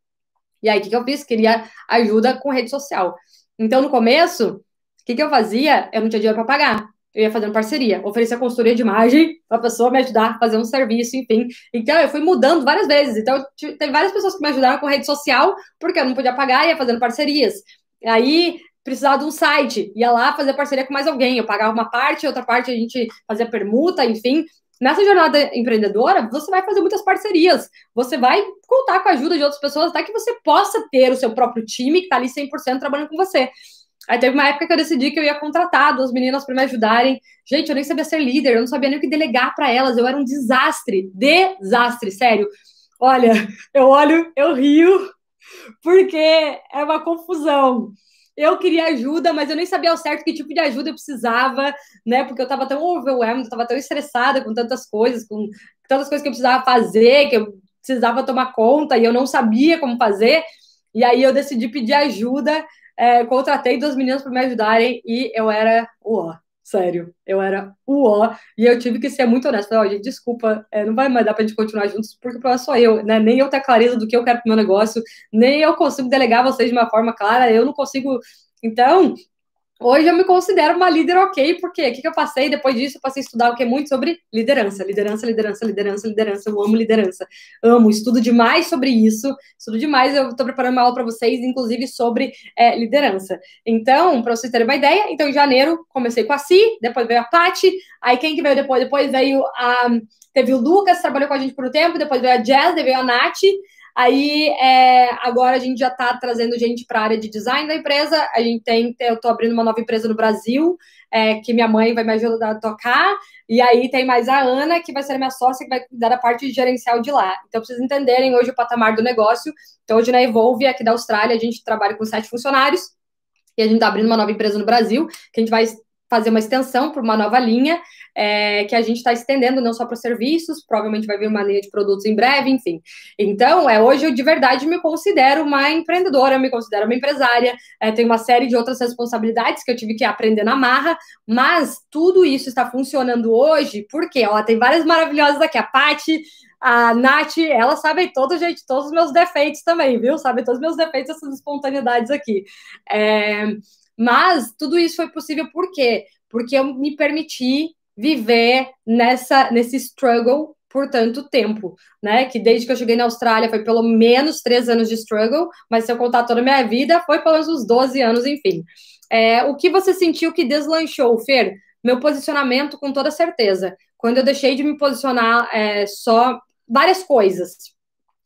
E aí, o que, que eu fiz? Queria ajuda com rede social. Então, no começo, o que, que eu fazia? Eu não tinha dinheiro para pagar eu ia fazendo parceria, oferecer consultoria de imagem para a pessoa me ajudar a fazer um serviço, enfim. Então, eu fui mudando várias vezes. Então, tem várias pessoas que me ajudaram com rede social, porque eu não podia pagar, ia fazendo parcerias. Aí, precisava de um site, ia lá fazer parceria com mais alguém. Eu pagava uma parte, outra parte a gente fazia permuta, enfim. Nessa jornada empreendedora, você vai fazer muitas parcerias, você vai contar com a ajuda de outras pessoas até que você possa ter o seu próprio time que está ali 100% trabalhando com você. Aí teve uma época que eu decidi que eu ia contratar duas meninas para me ajudarem. Gente, eu nem sabia ser líder, eu não sabia nem o que delegar para elas. Eu era um desastre, desastre, sério. Olha, eu olho, eu rio, porque é uma confusão. eu queria ajuda, mas eu nem sabia ao certo que tipo de ajuda eu precisava, né? Porque eu estava tão overwhelmed, eu estava tão estressada com tantas coisas, com tantas coisas que eu precisava fazer, que eu precisava tomar conta e eu não sabia como fazer. E aí eu decidi pedir ajuda, é, contratei duas meninas para me ajudarem e eu era o Sério, eu era o e eu tive que ser muito honesta. Falei, gente, desculpa, é, não vai mais dar pra gente continuar juntos, porque o problema é só eu, né? Nem eu ter clareza do que eu quero pro meu negócio, nem eu consigo delegar vocês de uma forma clara, eu não consigo. Então, Hoje eu me considero uma líder ok, porque o que, que eu passei? Depois disso, eu passei a estudar o que é muito sobre liderança. Liderança, liderança, liderança, liderança. Eu amo liderança. Amo, estudo demais sobre isso. Estudo demais. Eu estou preparando uma aula para vocês, inclusive, sobre é, liderança. Então, para vocês terem uma ideia, então em janeiro comecei com a Si, depois veio a Paty. Aí quem que veio depois? Depois veio a. Teve o Lucas, trabalhou com a gente por um tempo, depois veio a Jazz, veio a Nath. Aí, é, agora a gente já está trazendo gente para a área de design da empresa. A gente tem, eu estou abrindo uma nova empresa no Brasil, é, que minha mãe vai me ajudar a tocar. E aí tem mais a Ana, que vai ser minha sócia, que vai cuidar da parte gerencial de lá. Então, vocês entenderem hoje o patamar do negócio. Então, hoje na Evolve, aqui da Austrália, a gente trabalha com sete funcionários. E a gente está abrindo uma nova empresa no Brasil, que a gente vai fazer uma extensão para uma nova linha é, que a gente está estendendo não só para serviços, provavelmente vai vir uma linha de produtos em breve, enfim. Então, é hoje eu de verdade me considero uma empreendedora, me considero uma empresária, é, tenho uma série de outras responsabilidades que eu tive que aprender na marra, mas tudo isso está funcionando hoje porque, ó, tem várias maravilhosas aqui, a Paty, a Nath, ela sabe todo gente, todos os meus defeitos também, viu? Sabe todos os meus defeitos, essas espontaneidades aqui. É, mas tudo isso foi possível por quê? Porque eu me permiti viver nessa nesse struggle por tanto tempo, né? Que desde que eu cheguei na Austrália foi pelo menos três anos de struggle, mas se eu contar toda a minha vida, foi pelo menos uns 12 anos, enfim. É, o que você sentiu que deslanchou, Fer? Meu posicionamento, com toda certeza. Quando eu deixei de me posicionar é, só várias coisas.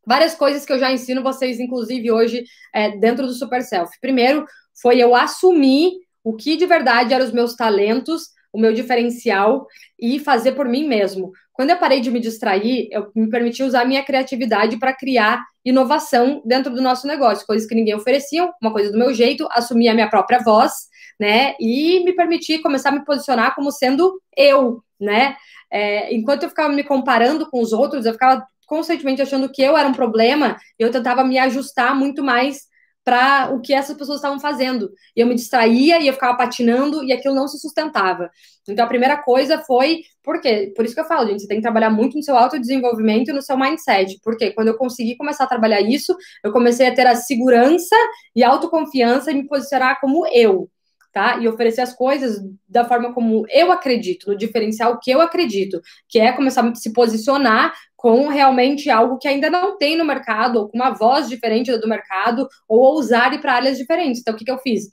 Várias coisas que eu já ensino vocês, inclusive, hoje, é, dentro do Super Self. Primeiro, foi eu assumir o que de verdade eram os meus talentos, o meu diferencial e fazer por mim mesmo. Quando eu parei de me distrair, eu me permiti usar minha criatividade para criar inovação dentro do nosso negócio, coisas que ninguém oferecia, uma coisa do meu jeito, assumir a minha própria voz, né? E me permitir começar a me posicionar como sendo eu, né? É, enquanto eu ficava me comparando com os outros, eu ficava constantemente achando que eu era um problema, eu tentava me ajustar muito mais para o que essas pessoas estavam fazendo. E eu me distraía e eu ficava patinando e aquilo não se sustentava. Então a primeira coisa foi, por quê? Por isso que eu falo, gente, você tem que trabalhar muito no seu autodesenvolvimento e no seu mindset. Porque quando eu consegui começar a trabalhar isso, eu comecei a ter a segurança e autoconfiança e me posicionar como eu tá? E oferecer as coisas da forma como eu acredito, no diferencial que eu acredito, que é começar a se posicionar com realmente algo que ainda não tem no mercado, ou com uma voz diferente do mercado, ou ousar ir para áreas diferentes. Então, o que, que eu fiz?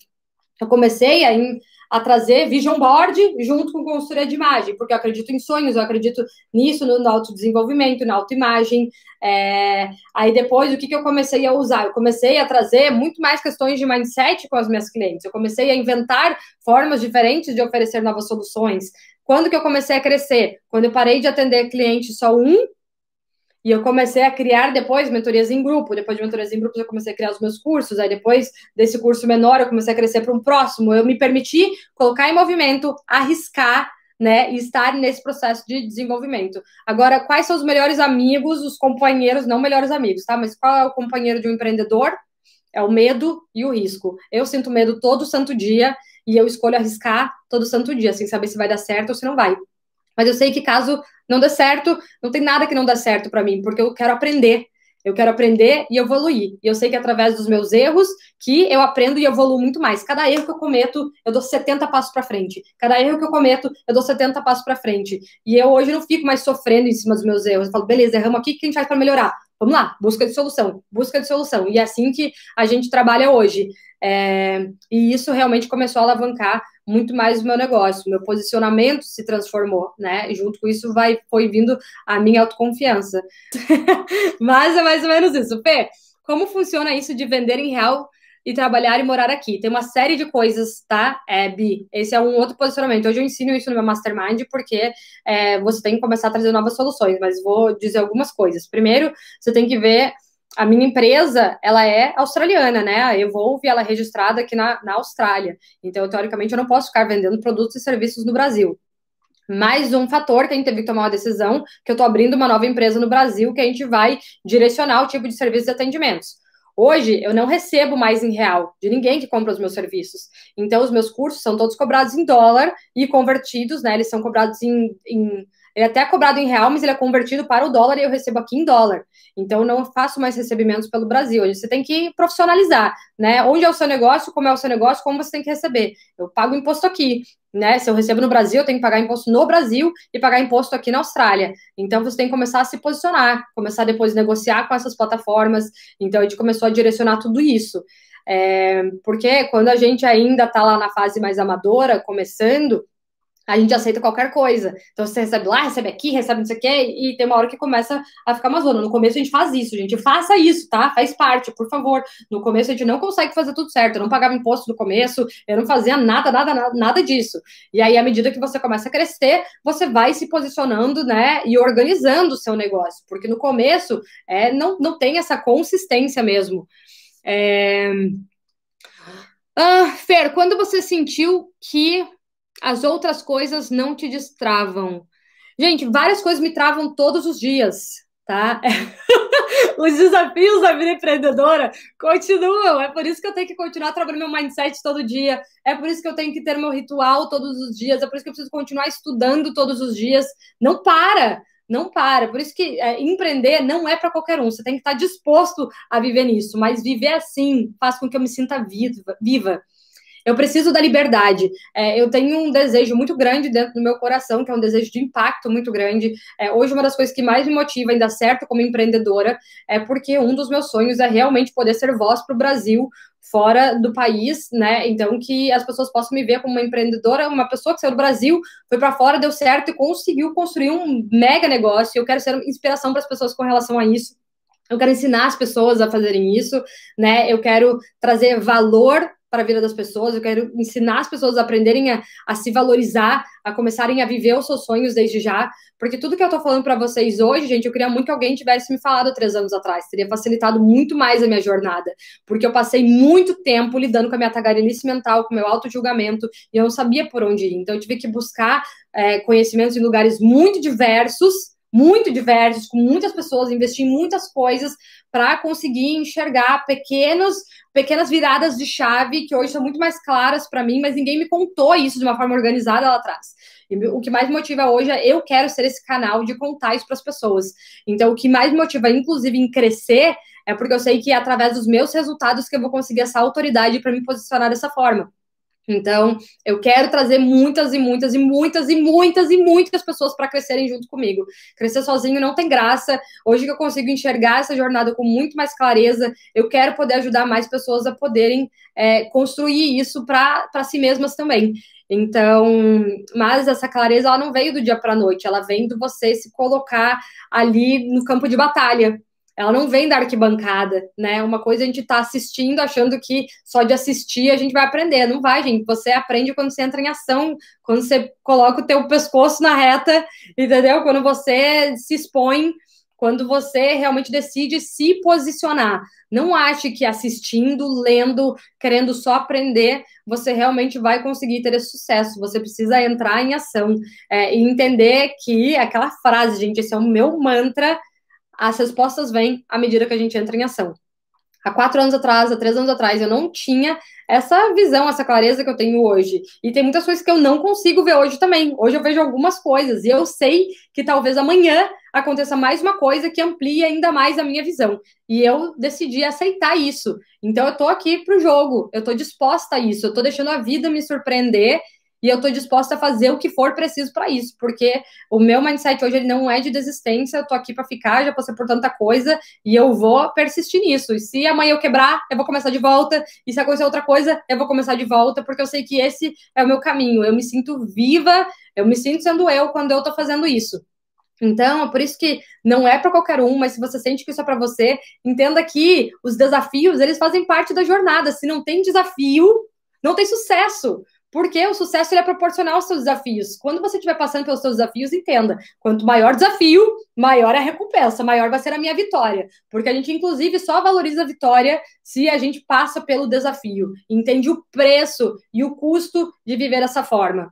Eu comecei a, a trazer vision board junto com consultoria de imagem, porque eu acredito em sonhos, eu acredito nisso, no, no autodesenvolvimento, na autoimagem. É... Aí depois, o que, que eu comecei a usar? Eu comecei a trazer muito mais questões de mindset com as minhas clientes. Eu comecei a inventar formas diferentes de oferecer novas soluções. Quando que eu comecei a crescer? Quando eu parei de atender cliente só um e eu comecei a criar depois mentorias em grupo. Depois de mentorias em grupo, eu comecei a criar os meus cursos. Aí depois desse curso menor, eu comecei a crescer para um próximo. Eu me permiti colocar em movimento, arriscar, né, e estar nesse processo de desenvolvimento. Agora, quais são os melhores amigos, os companheiros, não melhores amigos, tá? Mas qual é o companheiro de um empreendedor? É o medo e o risco. Eu sinto medo todo santo dia e eu escolho arriscar todo santo dia, sem saber se vai dar certo ou se não vai. Mas eu sei que caso não dê certo, não tem nada que não dê certo para mim, porque eu quero aprender. Eu quero aprender e evoluir. E eu sei que é através dos meus erros que eu aprendo e evoluo muito mais. Cada erro que eu cometo, eu dou 70 passos para frente. Cada erro que eu cometo, eu dou 70 passos para frente. E eu hoje não fico mais sofrendo em cima dos meus erros. Eu falo, beleza, erramos aqui, o que a gente faz para melhorar? Vamos lá, busca de solução, busca de solução. E é assim que a gente trabalha hoje. É, e isso realmente começou a alavancar muito mais o meu negócio, meu posicionamento se transformou, né? E junto com isso vai foi vindo a minha autoconfiança. Mas é mais ou menos isso. Fê, como funciona isso de vender em real e trabalhar e morar aqui? Tem uma série de coisas, tá? É, Bi, esse é um outro posicionamento. Hoje eu ensino isso no meu mastermind porque é, você tem que começar a trazer novas soluções, mas vou dizer algumas coisas. Primeiro, você tem que ver a minha empresa, ela é australiana, né? A Evolve, ela é registrada aqui na, na Austrália. Então, teoricamente, eu não posso ficar vendendo produtos e serviços no Brasil. Mais um fator que a gente teve que tomar uma decisão, que eu estou abrindo uma nova empresa no Brasil, que a gente vai direcionar o tipo de serviços e atendimentos. Hoje, eu não recebo mais em real de ninguém que compra os meus serviços. Então, os meus cursos são todos cobrados em dólar e convertidos, né? Eles são cobrados em, em ele é até é cobrado em real, mas ele é convertido para o dólar e eu recebo aqui em dólar. Então, não faço mais recebimentos pelo Brasil. Você tem que profissionalizar, né? Onde é o seu negócio, como é o seu negócio, como você tem que receber. Eu pago imposto aqui, né? Se eu recebo no Brasil, eu tenho que pagar imposto no Brasil e pagar imposto aqui na Austrália. Então, você tem que começar a se posicionar, começar depois a negociar com essas plataformas. Então, a gente começou a direcionar tudo isso. É, porque quando a gente ainda está lá na fase mais amadora, começando, a gente aceita qualquer coisa. Então você recebe lá, recebe aqui, recebe não sei o quê, e tem uma hora que começa a ficar uma zona. No começo a gente faz isso, gente. Faça isso, tá? Faz parte, por favor. No começo a gente não consegue fazer tudo certo. Eu não pagava imposto no começo, eu não fazia nada, nada, nada, disso. E aí, à medida que você começa a crescer, você vai se posicionando, né? E organizando o seu negócio. Porque no começo é, não, não tem essa consistência mesmo. É... Ah, Fer, quando você sentiu que as outras coisas não te destravam. Gente, várias coisas me travam todos os dias, tá? os desafios da vida empreendedora continuam. É por isso que eu tenho que continuar trabalhando meu mindset todo dia. É por isso que eu tenho que ter meu ritual todos os dias. É por isso que eu preciso continuar estudando todos os dias. Não para. Não para. Por isso que é, empreender não é para qualquer um. Você tem que estar disposto a viver nisso. Mas viver assim faz com que eu me sinta viva. viva. Eu preciso da liberdade. É, eu tenho um desejo muito grande dentro do meu coração, que é um desejo de impacto muito grande. É, hoje, uma das coisas que mais me motiva em dar certo como empreendedora é porque um dos meus sonhos é realmente poder ser voz para o Brasil fora do país, né? Então que as pessoas possam me ver como uma empreendedora, uma pessoa que saiu do Brasil, foi para fora, deu certo e conseguiu construir um mega negócio. Eu quero ser inspiração para as pessoas com relação a isso. Eu quero ensinar as pessoas a fazerem isso, né? Eu quero trazer valor para a vida das pessoas, eu quero ensinar as pessoas a aprenderem a, a, se valorizar, a começarem a viver os seus sonhos desde já, porque tudo que eu estou falando para vocês hoje, gente, eu queria muito que alguém tivesse me falado três anos atrás, teria facilitado muito mais a minha jornada, porque eu passei muito tempo lidando com a minha tagarelice mental, com o meu auto-julgamento, e eu não sabia por onde ir, então eu tive que buscar é, conhecimentos em lugares muito diversos, muito diversos, com muitas pessoas, investir em muitas coisas para conseguir enxergar pequenos, pequenas viradas de chave que hoje são muito mais claras para mim, mas ninguém me contou isso de uma forma organizada lá atrás. E o que mais me motiva hoje é eu quero ser esse canal de contar isso para as pessoas. Então, o que mais me motiva, inclusive, em crescer, é porque eu sei que é através dos meus resultados que eu vou conseguir essa autoridade para me posicionar dessa forma. Então, eu quero trazer muitas e muitas e muitas e muitas e muitas pessoas para crescerem junto comigo. Crescer sozinho não tem graça. Hoje que eu consigo enxergar essa jornada com muito mais clareza, eu quero poder ajudar mais pessoas a poderem é, construir isso para si mesmas também. Então, mas essa clareza ela não veio do dia para a noite, ela vem do você se colocar ali no campo de batalha, ela não vem da arquibancada, né? Uma coisa a gente tá assistindo, achando que só de assistir a gente vai aprender. Não vai, gente. Você aprende quando você entra em ação, quando você coloca o teu pescoço na reta, entendeu? Quando você se expõe, quando você realmente decide se posicionar. Não ache que assistindo, lendo, querendo só aprender, você realmente vai conseguir ter esse sucesso. Você precisa entrar em ação é, e entender que aquela frase, gente, esse é o meu mantra as respostas vêm à medida que a gente entra em ação. Há quatro anos atrás, há três anos atrás, eu não tinha essa visão, essa clareza que eu tenho hoje. E tem muitas coisas que eu não consigo ver hoje também. Hoje eu vejo algumas coisas e eu sei que talvez amanhã aconteça mais uma coisa que amplie ainda mais a minha visão. E eu decidi aceitar isso. Então eu tô aqui pro jogo, eu tô disposta a isso, eu tô deixando a vida me surpreender e eu estou disposta a fazer o que for preciso para isso, porque o meu mindset hoje ele não é de desistência, eu estou aqui para ficar, já passei por tanta coisa e eu vou persistir nisso. E se amanhã eu quebrar, eu vou começar de volta, e se acontecer outra coisa, eu vou começar de volta, porque eu sei que esse é o meu caminho. Eu me sinto viva, eu me sinto sendo eu quando eu estou fazendo isso. Então, é por isso que não é para qualquer um, mas se você sente que isso é para você, entenda que os desafios, eles fazem parte da jornada. Se não tem desafio, não tem sucesso. Porque o sucesso é proporcional aos seus desafios. Quando você estiver passando pelos seus desafios, entenda: quanto maior desafio, maior a recompensa, maior vai ser a minha vitória. Porque a gente, inclusive, só valoriza a vitória se a gente passa pelo desafio, entende o preço e o custo de viver dessa forma.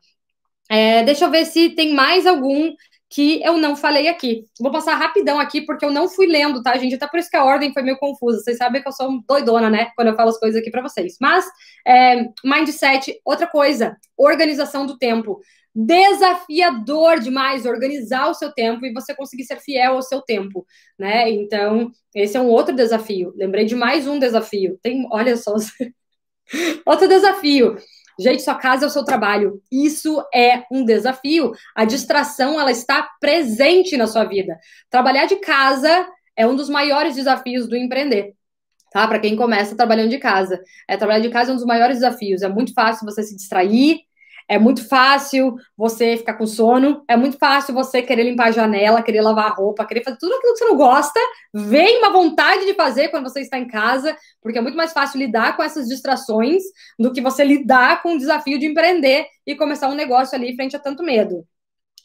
É, deixa eu ver se tem mais algum que eu não falei aqui. Vou passar rapidão aqui, porque eu não fui lendo, tá, gente? Até por isso que a ordem foi meio confusa. Vocês sabem que eu sou doidona, né? Quando eu falo as coisas aqui para vocês. Mas, é, mindset, outra coisa, organização do tempo. Desafiador demais organizar o seu tempo e você conseguir ser fiel ao seu tempo, né? Então, esse é um outro desafio. Lembrei de mais um desafio. Tem, olha só, outro desafio Gente, sua casa é o seu trabalho. Isso é um desafio. A distração, ela está presente na sua vida. Trabalhar de casa é um dos maiores desafios do empreender. Tá? Para quem começa trabalhando de casa. É, trabalhar de casa é um dos maiores desafios. É muito fácil você se distrair, é muito fácil você ficar com sono, é muito fácil você querer limpar a janela, querer lavar a roupa, querer fazer tudo aquilo que você não gosta. Vem uma vontade de fazer quando você está em casa, porque é muito mais fácil lidar com essas distrações do que você lidar com o desafio de empreender e começar um negócio ali frente a tanto medo.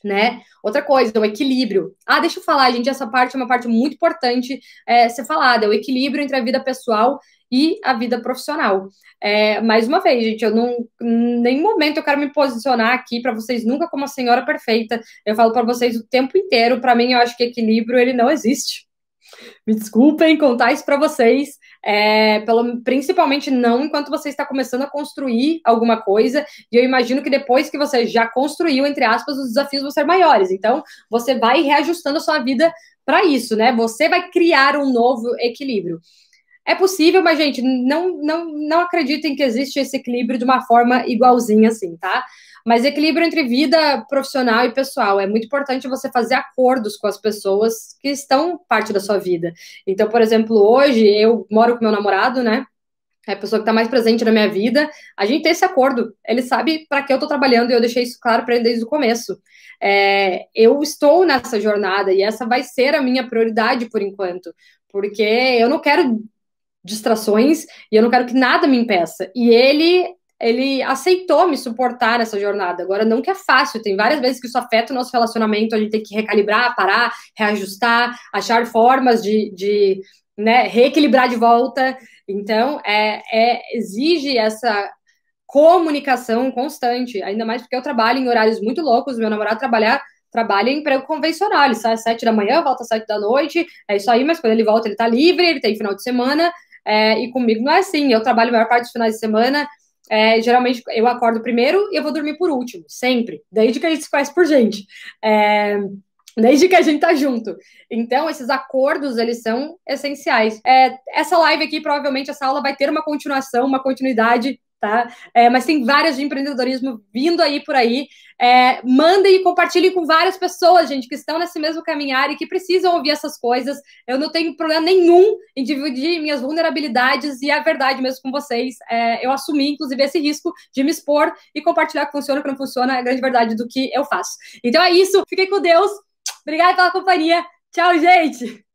Né? Outra coisa, o equilíbrio. Ah, deixa eu falar, gente, essa parte é uma parte muito importante é, ser falada, é o equilíbrio entre a vida pessoal e a vida profissional. É, mais uma vez, gente, eu não, nenhum momento eu quero me posicionar aqui para vocês nunca como a senhora perfeita. Eu falo para vocês o tempo inteiro. Para mim, eu acho que equilíbrio ele não existe. Me desculpem contar isso para vocês, é, pelo, principalmente não enquanto você está começando a construir alguma coisa. E eu imagino que depois que você já construiu, entre aspas, os desafios vão ser maiores. Então, você vai reajustando a sua vida para isso, né? Você vai criar um novo equilíbrio. É possível, mas, gente, não, não, não acreditem que existe esse equilíbrio de uma forma igualzinha assim, tá? Mas equilíbrio entre vida profissional e pessoal. É muito importante você fazer acordos com as pessoas que estão parte da sua vida. Então, por exemplo, hoje eu moro com meu namorado, né? É a pessoa que está mais presente na minha vida. A gente tem esse acordo. Ele sabe para que eu estou trabalhando e eu deixei isso claro para ele desde o começo. É, eu estou nessa jornada e essa vai ser a minha prioridade por enquanto, porque eu não quero distrações e eu não quero que nada me impeça. E ele ele aceitou me suportar nessa jornada. Agora, não que é fácil, tem várias vezes que isso afeta o nosso relacionamento, a gente tem que recalibrar, parar, reajustar, achar formas de, de né, reequilibrar de volta. Então, é, é, exige essa comunicação constante, ainda mais porque eu trabalho em horários muito loucos, meu namorado trabalhar trabalha em emprego convencional, ele sai às sete da manhã, volta às sete da noite, é isso aí, mas quando ele volta ele tá livre, ele tem final de semana, é, e comigo não é assim. Eu trabalho a maior parte dos finais de semana. É, geralmente eu acordo primeiro e eu vou dormir por último, sempre. Desde que a gente se conhece por gente. É, desde que a gente tá junto. Então, esses acordos, eles são essenciais. É, essa live aqui, provavelmente, essa aula vai ter uma continuação, uma continuidade tá? É, mas tem várias de empreendedorismo vindo aí por aí. É, mandem e compartilhem com várias pessoas, gente, que estão nesse mesmo caminhar e que precisam ouvir essas coisas. Eu não tenho problema nenhum em dividir minhas vulnerabilidades e a verdade mesmo com vocês. É, eu assumi, inclusive, esse risco de me expor e compartilhar que funciona e que não funciona, é a grande verdade do que eu faço. Então é isso, fiquem com Deus. Obrigada pela companhia. Tchau, gente!